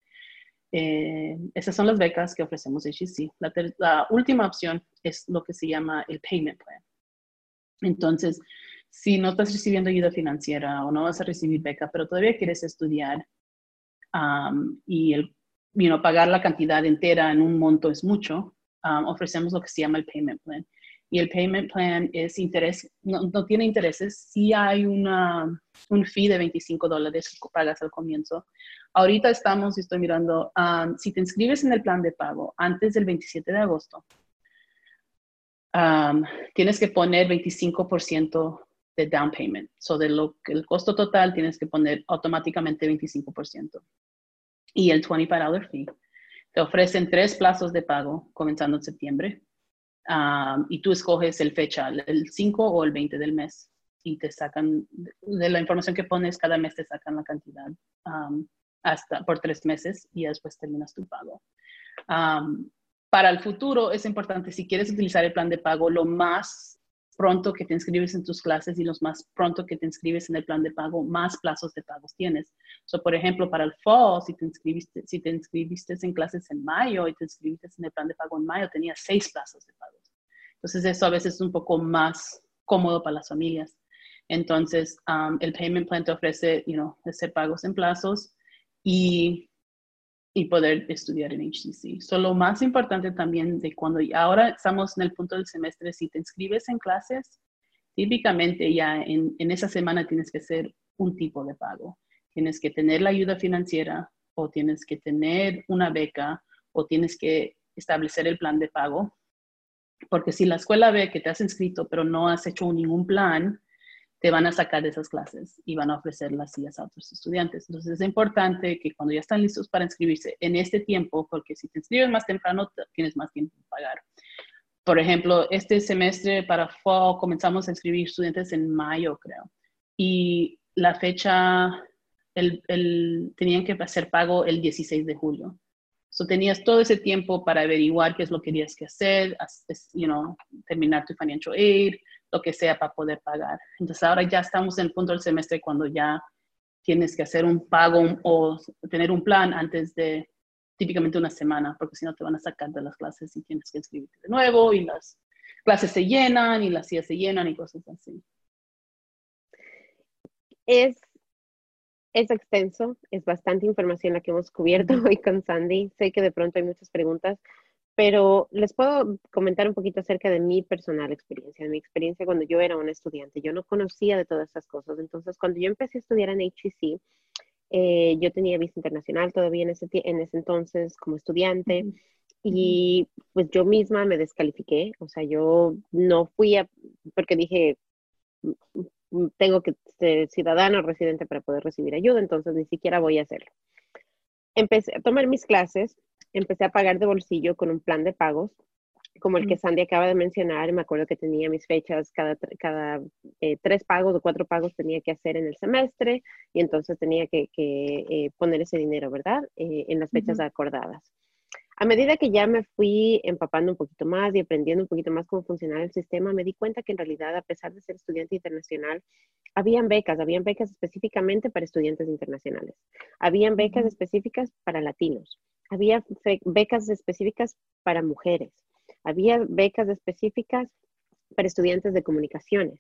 [SPEAKER 2] Eh, esas son las becas que ofrecemos HEC. La, la última opción es lo que se llama el Payment Plan. Entonces, si no estás recibiendo ayuda financiera o no vas a recibir beca, pero todavía quieres estudiar y el you pagar la cantidad entera en un monto es mucho, um, ofrecemos lo que se llama el payment plan. Y el payment plan es interés, no, tiene intereses, sí hay una, un fee de 25 dólares que pagas al comienzo. Ahorita estamos, estoy mirando, um, si te inscribes en el plan de pago antes del 27 de agosto, um, tienes que poner 25% de down payment. So, de lo que el costo total tienes que poner automáticamente 25% y el $25 fee. Te ofrecen tres plazos de pago comenzando en septiembre um, y tú escoges el fecha, el 5 o el 20 del mes y te sacan, de la información que pones cada mes te sacan la cantidad um, hasta por tres meses y después terminas tu pago. Um, para el futuro es importante, si quieres utilizar el plan de pago, lo más pronto que te inscribes en tus clases y los más pronto que te inscribes en el plan de pago, más plazos de pagos tienes. So, por ejemplo, para el fall, si te inscribiste, si te inscribiste en clases en mayo y te inscribiste en el plan de pago en mayo, tenías seis plazos de pagos. Entonces, eso a veces es un poco más cómodo para las familias. Entonces, um, el payment plan te ofrece, you know, hacer pagos en plazos y y poder estudiar en HCC. So, lo más importante también de cuando ahora estamos en el punto del semestre, si te inscribes en clases, típicamente ya en, en esa semana tienes que hacer un tipo de pago. Tienes que tener la ayuda financiera o tienes que tener una beca o tienes que establecer el plan de pago. Porque si la escuela ve que te has inscrito pero no has hecho ningún plan, te van a sacar de esas clases y van a ofrecer las sillas a otros estudiantes. Entonces es importante que cuando ya están listos para inscribirse en este tiempo, porque si te inscribes más temprano, tienes más tiempo para pagar. Por ejemplo, este semestre para fall comenzamos a inscribir estudiantes en mayo, creo. Y la fecha, el, el, tenían que hacer pago el 16 de julio. So, tenías todo ese tiempo para averiguar qué es lo que querías que hacer, you know, terminar tu financial aid, lo que sea para poder pagar. Entonces ahora ya estamos en el punto del semestre cuando ya tienes que hacer un pago o tener un plan antes de típicamente una semana, porque si no te van a sacar de las clases y tienes que escribirte de nuevo y las clases se llenan y las sillas se llenan y cosas así.
[SPEAKER 1] Es, es extenso, es bastante información la que hemos cubierto hoy con Sandy. Sé que de pronto hay muchas preguntas, pero les puedo comentar un poquito acerca de mi personal experiencia, de mi experiencia cuando yo era una estudiante. Yo no conocía de todas estas cosas. Entonces, cuando yo empecé a estudiar en HEC, eh, yo tenía visa internacional todavía en ese, en ese entonces como estudiante y pues yo misma me descalifiqué, o sea, yo no fui a, porque dije, mm, mm, tengo que ser ciudadano residente para poder recibir ayuda, entonces ni siquiera voy a hacerlo. Empecé a tomar mis clases, empecé a pagar de bolsillo con un plan de pagos como el que Sandy acaba de mencionar, me acuerdo que tenía mis fechas, cada, cada eh, tres pagos o cuatro pagos tenía que hacer en el semestre y entonces tenía que, eh, poner ese dinero, ¿verdad? Eh, en las fechas acordadas. A medida que ya me fui empapando un poquito más y aprendiendo un poquito más cómo funcionaba el sistema, me di cuenta que en realidad, a pesar de ser estudiante internacional, habían becas, habían becas específicamente para estudiantes internacionales, habían becas específicas para latinos, había becas específicas para mujeres, había becas específicas para estudiantes de comunicaciones.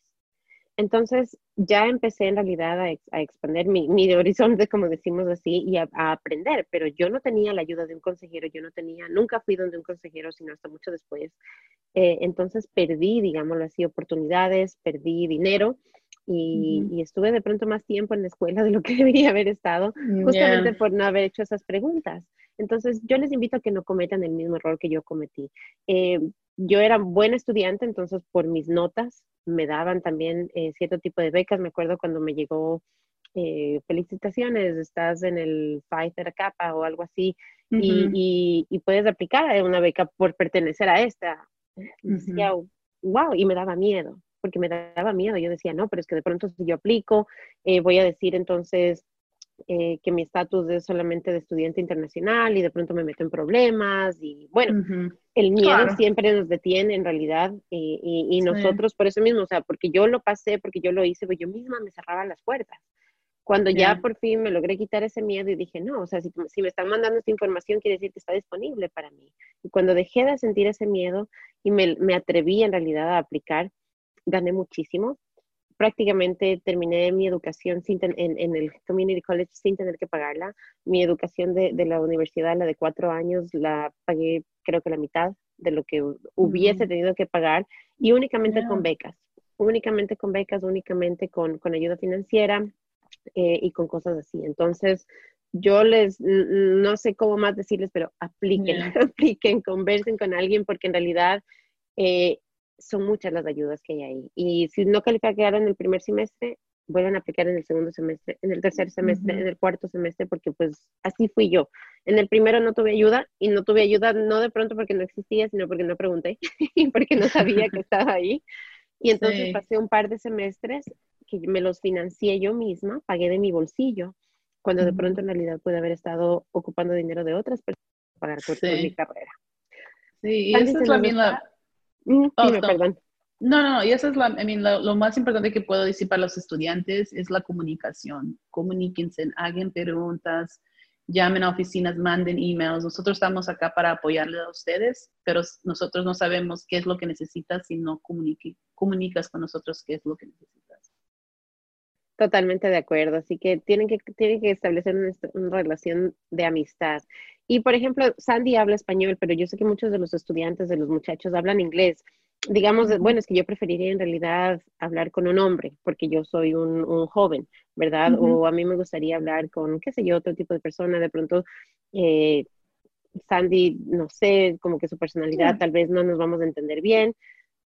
[SPEAKER 1] Entonces ya empecé en realidad a, expandir mi, mi, horizonte, como decimos así, y a, aprender, pero yo no tenía la ayuda de un consejero, yo no tenía, nunca fui donde un consejero, sino hasta mucho después. Eh, entonces perdí, digámoslo así, oportunidades, perdí dinero y, estuve de pronto más tiempo en la escuela de lo que debería haber estado, justamente por no haber hecho esas preguntas. Entonces, yo les invito a que no cometan el mismo error que yo cometí. Eh, yo era buena estudiante, entonces por mis notas me daban también eh, cierto tipo de becas. Me acuerdo cuando me llegó, eh, felicitaciones, estás en el Theta Kappa o algo así, y, puedes aplicar a una beca por pertenecer a esta. Decía, wow, y me daba miedo, porque me daba miedo. Yo decía, no, pero es que de pronto si yo aplico, voy a decir entonces, eh, que mi estatus es solamente de estudiante internacional y de pronto me meto en problemas y bueno, el miedo siempre nos detiene en realidad y, nosotros por eso mismo, o sea, porque yo lo pasé, porque yo lo hice, pues yo misma me cerraba las puertas. Cuando ya. por fin me logré quitar ese miedo y dije, no, o sea, si, si me están mandando esta información quiere decir que está disponible para mí. Y cuando dejé de sentir ese miedo y me, me atreví en realidad a aplicar, gané muchísimo prácticamente terminé mi educación sin en, en, el Community College sin tener que pagarla. Mi educación de, de, la universidad, la de cuatro años, la pagué creo que la mitad de lo que hubiese tenido que pagar y únicamente con becas, únicamente con becas, únicamente con, con ayuda financiera eh, y con cosas así. Entonces, yo les, no sé cómo más decirles, pero apliquen, apliquen, conversen con alguien porque en realidad eh, son muchas las ayudas que hay ahí. Y si no calificaron en el primer semestre, vuelven a aplicar en el segundo semestre, en el tercer semestre, en el cuarto semestre, porque pues así fui yo. En el primero no tuve ayuda y no tuve ayuda no de pronto porque no existía, sino porque no pregunté y porque no sabía que estaba ahí. Y entonces pasé un par de semestres que me los financié yo misma, pagué de mi bolsillo, cuando de pronto en realidad pude haber estado ocupando dinero de otras personas para pagar por, mi carrera.
[SPEAKER 2] Sí, y eso es también la,
[SPEAKER 1] Mm, oh, no. perdón.
[SPEAKER 2] No, no, y eso es la, I mean, lo, más importante que puedo decir para los estudiantes es la comunicación. Comuníquense, hagan preguntas, llamen a oficinas, manden emails. Nosotros estamos acá para apoyarle a ustedes, pero nosotros no sabemos qué es lo que necesitas si no comunicas con nosotros qué es lo que necesitas.
[SPEAKER 1] Totalmente de acuerdo. Así que tienen que, tienen que establecer una, relación de amistad. Y por ejemplo, Sandy habla español, pero yo sé que muchos de los estudiantes, de los muchachos, hablan inglés. Digamos, bueno, es que yo preferiría en realidad hablar con un hombre, porque yo soy un, joven, ¿verdad? O a mí me gustaría hablar con, qué sé yo, otro tipo de persona. De pronto, eh, Sandy, no sé, como que su personalidad tal vez no nos vamos a entender bien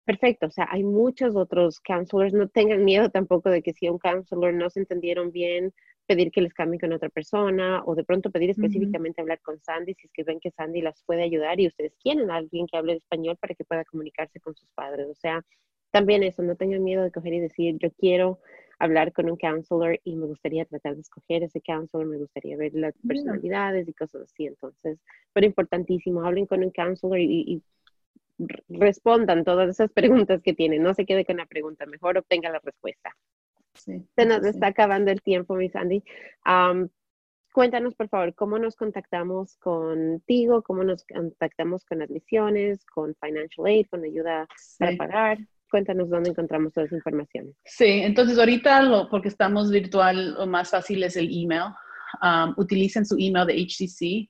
[SPEAKER 1] perfecto, o sea, hay muchos otros counselors, no tengan miedo tampoco de que si un counselor no se entendieron bien, pedir que les cambien con otra persona o de pronto pedir específicamente hablar con Sandy si es que ven que Sandy las puede ayudar y ustedes quieren a alguien que hable español para que pueda comunicarse con sus padres. O sea, también eso, no tengan miedo de coger y decir, yo quiero hablar con un counselor y me gustaría tratar de escoger ese counselor, me gustaría ver las personalidades y cosas así. Entonces, pero importantísimo, hablen con un counselor y respondan todas esas preguntas que tienen. No se quede con la pregunta, mejor obtenga la respuesta. se nos está acabando el tiempo, mi Sandy. cuéntanos, por favor, cómo nos contactamos contigo, cómo nos contactamos con admisiones, con Financial Aid, con ayuda para pagar. Cuéntanos dónde encontramos toda esa información.
[SPEAKER 2] Sí, entonces ahorita, lo, porque estamos virtual, lo más fácil es el email. Um, utilicen su email de HCC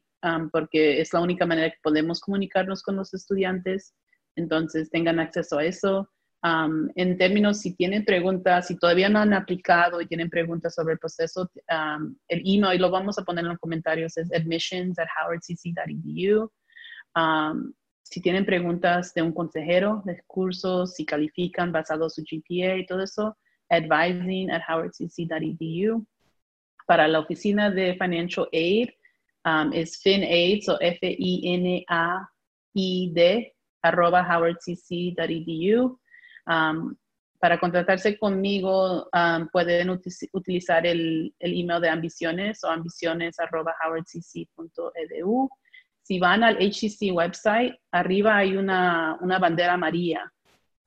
[SPEAKER 2] porque es la única manera que podemos comunicarnos con los estudiantes. Entonces, tengan acceso a eso. En términos, si tienen preguntas, si todavía no han aplicado y tienen preguntas sobre el proceso, el email, y lo vamos a poner en los comentarios, es admissions at howardcc.edu. Si tienen preguntas de un consejero de cursos, si califican basado su GPA y todo eso, advising at howardcc.edu. Para la oficina de Financial Aid, es FinAid, o F-I-N-A-I-D, arroba howardcc.edu para contratarse conmigo pueden utilizar el, email de ambiciones o ambiciones.howardcc.edu. Si van al HCC website, arriba hay una, bandera amarilla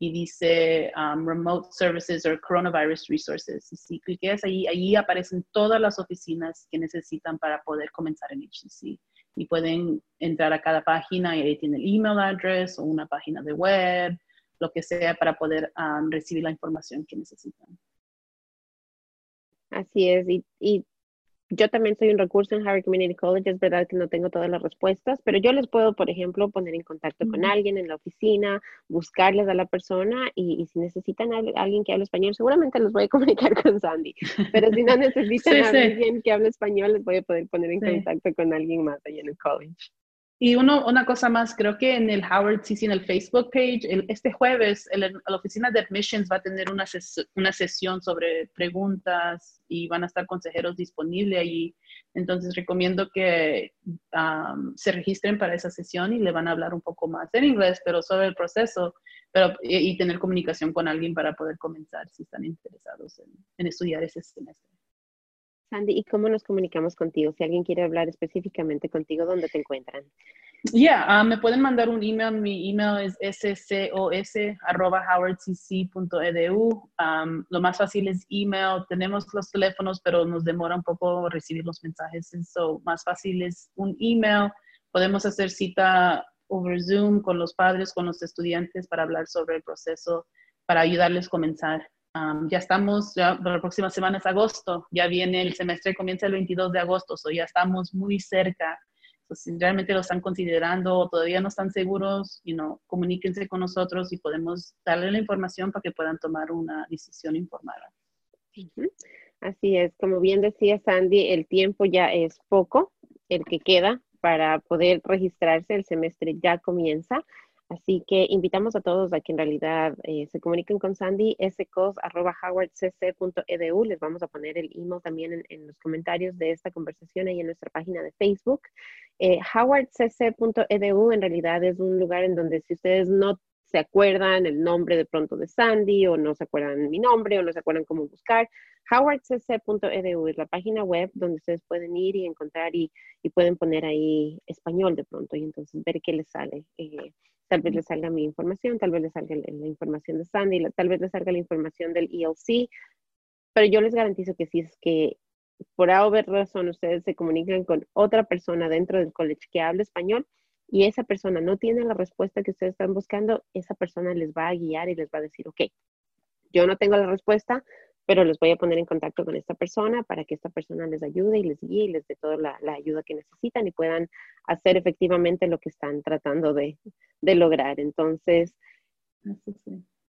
[SPEAKER 2] y dice Remote Services or Coronavirus Resources. si cliques ahí, ahí aparecen todas las oficinas que necesitan para poder comenzar en HCC. Y pueden entrar a cada página y ahí tiene el email address o una página de web lo que sea para poder recibir la información que necesitan.
[SPEAKER 1] Así es, y, yo también soy un recurso en Harvard Community College, es verdad que no tengo todas las respuestas, pero yo les puedo, por ejemplo, poner en contacto con alguien en la oficina, buscarles a la persona y, si necesitan a alguien que hable español, seguramente los voy a comunicar con Sandy, pero si no necesitan a alguien que hable español, les voy a poder poner en contacto con alguien más ahí en el college.
[SPEAKER 2] Y uno, una cosa más, creo que en el Howard CC, en el Facebook page, este jueves la oficina de admissions va a tener una, una sesión sobre preguntas y van a estar consejeros disponibles allí. Entonces recomiendo que se registren para esa sesión y le van a hablar un poco más en inglés, pero sobre el proceso pero, y, tener comunicación con alguien para poder comenzar si están interesados en, en estudiar ese semestre.
[SPEAKER 1] Sandy, ¿y cómo nos comunicamos contigo? Si alguien quiere hablar específicamente contigo, ¿dónde te encuentran?
[SPEAKER 2] Ya, ah, me pueden mandar un email. Mi email es scos.howardcc.edu. Um, lo más fácil es email. Tenemos los teléfonos, pero nos demora un poco recibir los mensajes. So, más fácil es un email. Podemos hacer cita over Zoom con los padres, con los estudiantes para hablar sobre el proceso, para ayudarles a comenzar ya estamos, ya la próxima semana es agosto, ya viene el semestre, comienza el 22 de agosto, o ya estamos muy cerca. si realmente lo están considerando o todavía no están seguros, you know, comuníquense con nosotros y podemos darle la información para que puedan tomar una decisión informada.
[SPEAKER 1] Así es, como bien decía Sandy, el tiempo ya es poco, el que queda para poder registrarse, el semestre ya comienza. Así que invitamos a todos a que en realidad eh, se comuniquen con Sandy, scos.howardcc.edu. Les vamos a poner el email también en, los comentarios de esta conversación y en nuestra página de Facebook. Eh, howardcc.edu en realidad es un lugar en donde si ustedes no se acuerdan el nombre de pronto de Sandy o no se acuerdan mi nombre o no se acuerdan cómo buscar, howardcc.edu es la página web donde ustedes pueden ir y encontrar y, pueden poner ahí español de pronto y entonces ver qué les sale. Eh, tal vez le salga mi información, tal vez le salga la información de Sandy, tal vez le salga la información del ELC, pero yo les garantizo que si es que por A o razón ustedes se comunican con otra persona dentro del college que hable español y esa persona no tiene la respuesta que ustedes están buscando, esa persona les va a guiar y les va a decir, ok, yo no tengo la respuesta, pero les voy a poner en contacto con esta persona para que esta persona les ayude y les guíe y les dé toda la, ayuda que necesitan y puedan hacer efectivamente lo que están tratando de, lograr. Entonces,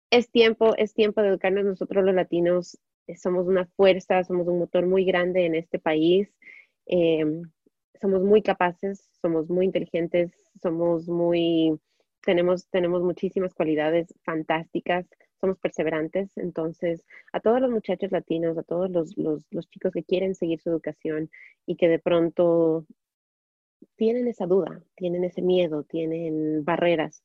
[SPEAKER 1] es tiempo, es tiempo de educarnos nosotros los latinos. Eh, somos una fuerza, somos un motor muy grande en este país. Em, somos muy capaces, somos muy inteligentes, somos muy, tenemos, tenemos muchísimas cualidades fantásticas somos perseverantes. Entonces, a todos los muchachos latinos, a todos los, los, chicos que quieren seguir su educación y que de pronto tienen esa duda, tienen ese miedo, tienen barreras,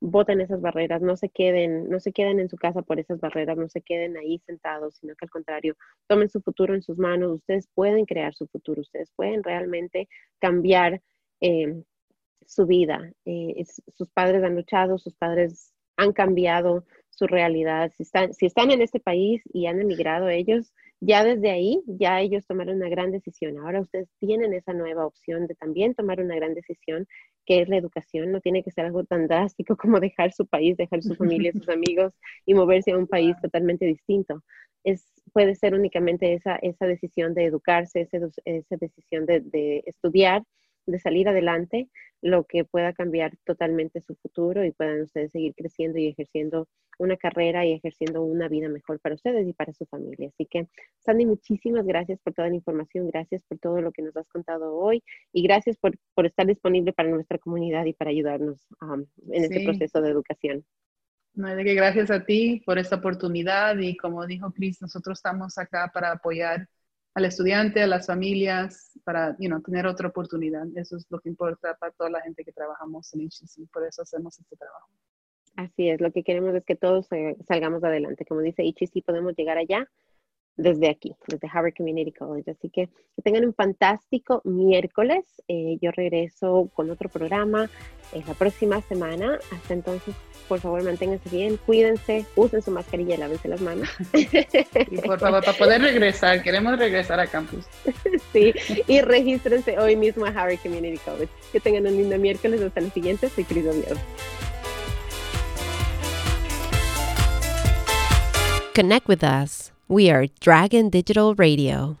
[SPEAKER 1] voten esas barreras, no se queden, no se queden en su casa por esas barreras, no se queden ahí sentados, sino que al contrario, tomen su futuro en sus manos, ustedes pueden crear su futuro, ustedes pueden realmente cambiar eh, su vida. Eh, sus padres han luchado, sus padres han cambiado su realidad. Si están, si están en este país y han emigrado ellos, ya desde ahí, ya ellos tomaron una gran decisión. Ahora ustedes tienen esa nueva opción de también tomar una gran decisión, que es la educación. No tiene que ser algo tan drástico como dejar su país, dejar su familia, sus amigos y moverse a un país totalmente distinto. Es, puede ser únicamente esa, esa decisión de educarse, esa, esa decisión de, de estudiar de salir adelante, lo que pueda cambiar totalmente su futuro y puedan ustedes seguir creciendo y ejerciendo una carrera y ejerciendo una vida mejor para ustedes y para su familia. Así que, Sandy, muchísimas gracias por toda la información, gracias por todo lo que nos has contado hoy y gracias por, estar disponible para nuestra comunidad y para ayudarnos um, en este proceso de educación.
[SPEAKER 2] No hay de que gracias a ti por esta oportunidad y como dijo Cris, nosotros estamos acá para apoyar al estudiante, a las familias, para tener otra oportunidad. Eso es lo que importa para toda la gente que trabajamos en HCC, por eso hacemos este trabajo.
[SPEAKER 1] Así es, lo que queremos es que todos salgamos adelante. Como dice HCC, podemos llegar allá desde aquí, desde Harvard Community College. Así que que tengan un fantástico miércoles. Eh, yo regreso con otro programa en la próxima semana. Hasta entonces, por favor, manténganse bien, cuídense, usen su mascarilla y lávense las manos.
[SPEAKER 2] Y por favor, para poder regresar, queremos regresar a campus.
[SPEAKER 1] Sí, y regístrense hoy mismo a Harvard Community College. Que tengan un lindo miércoles. Hasta el siguiente. Soy Cris Oviedo.
[SPEAKER 3] Connect with us. We are Dragon Digital Radio.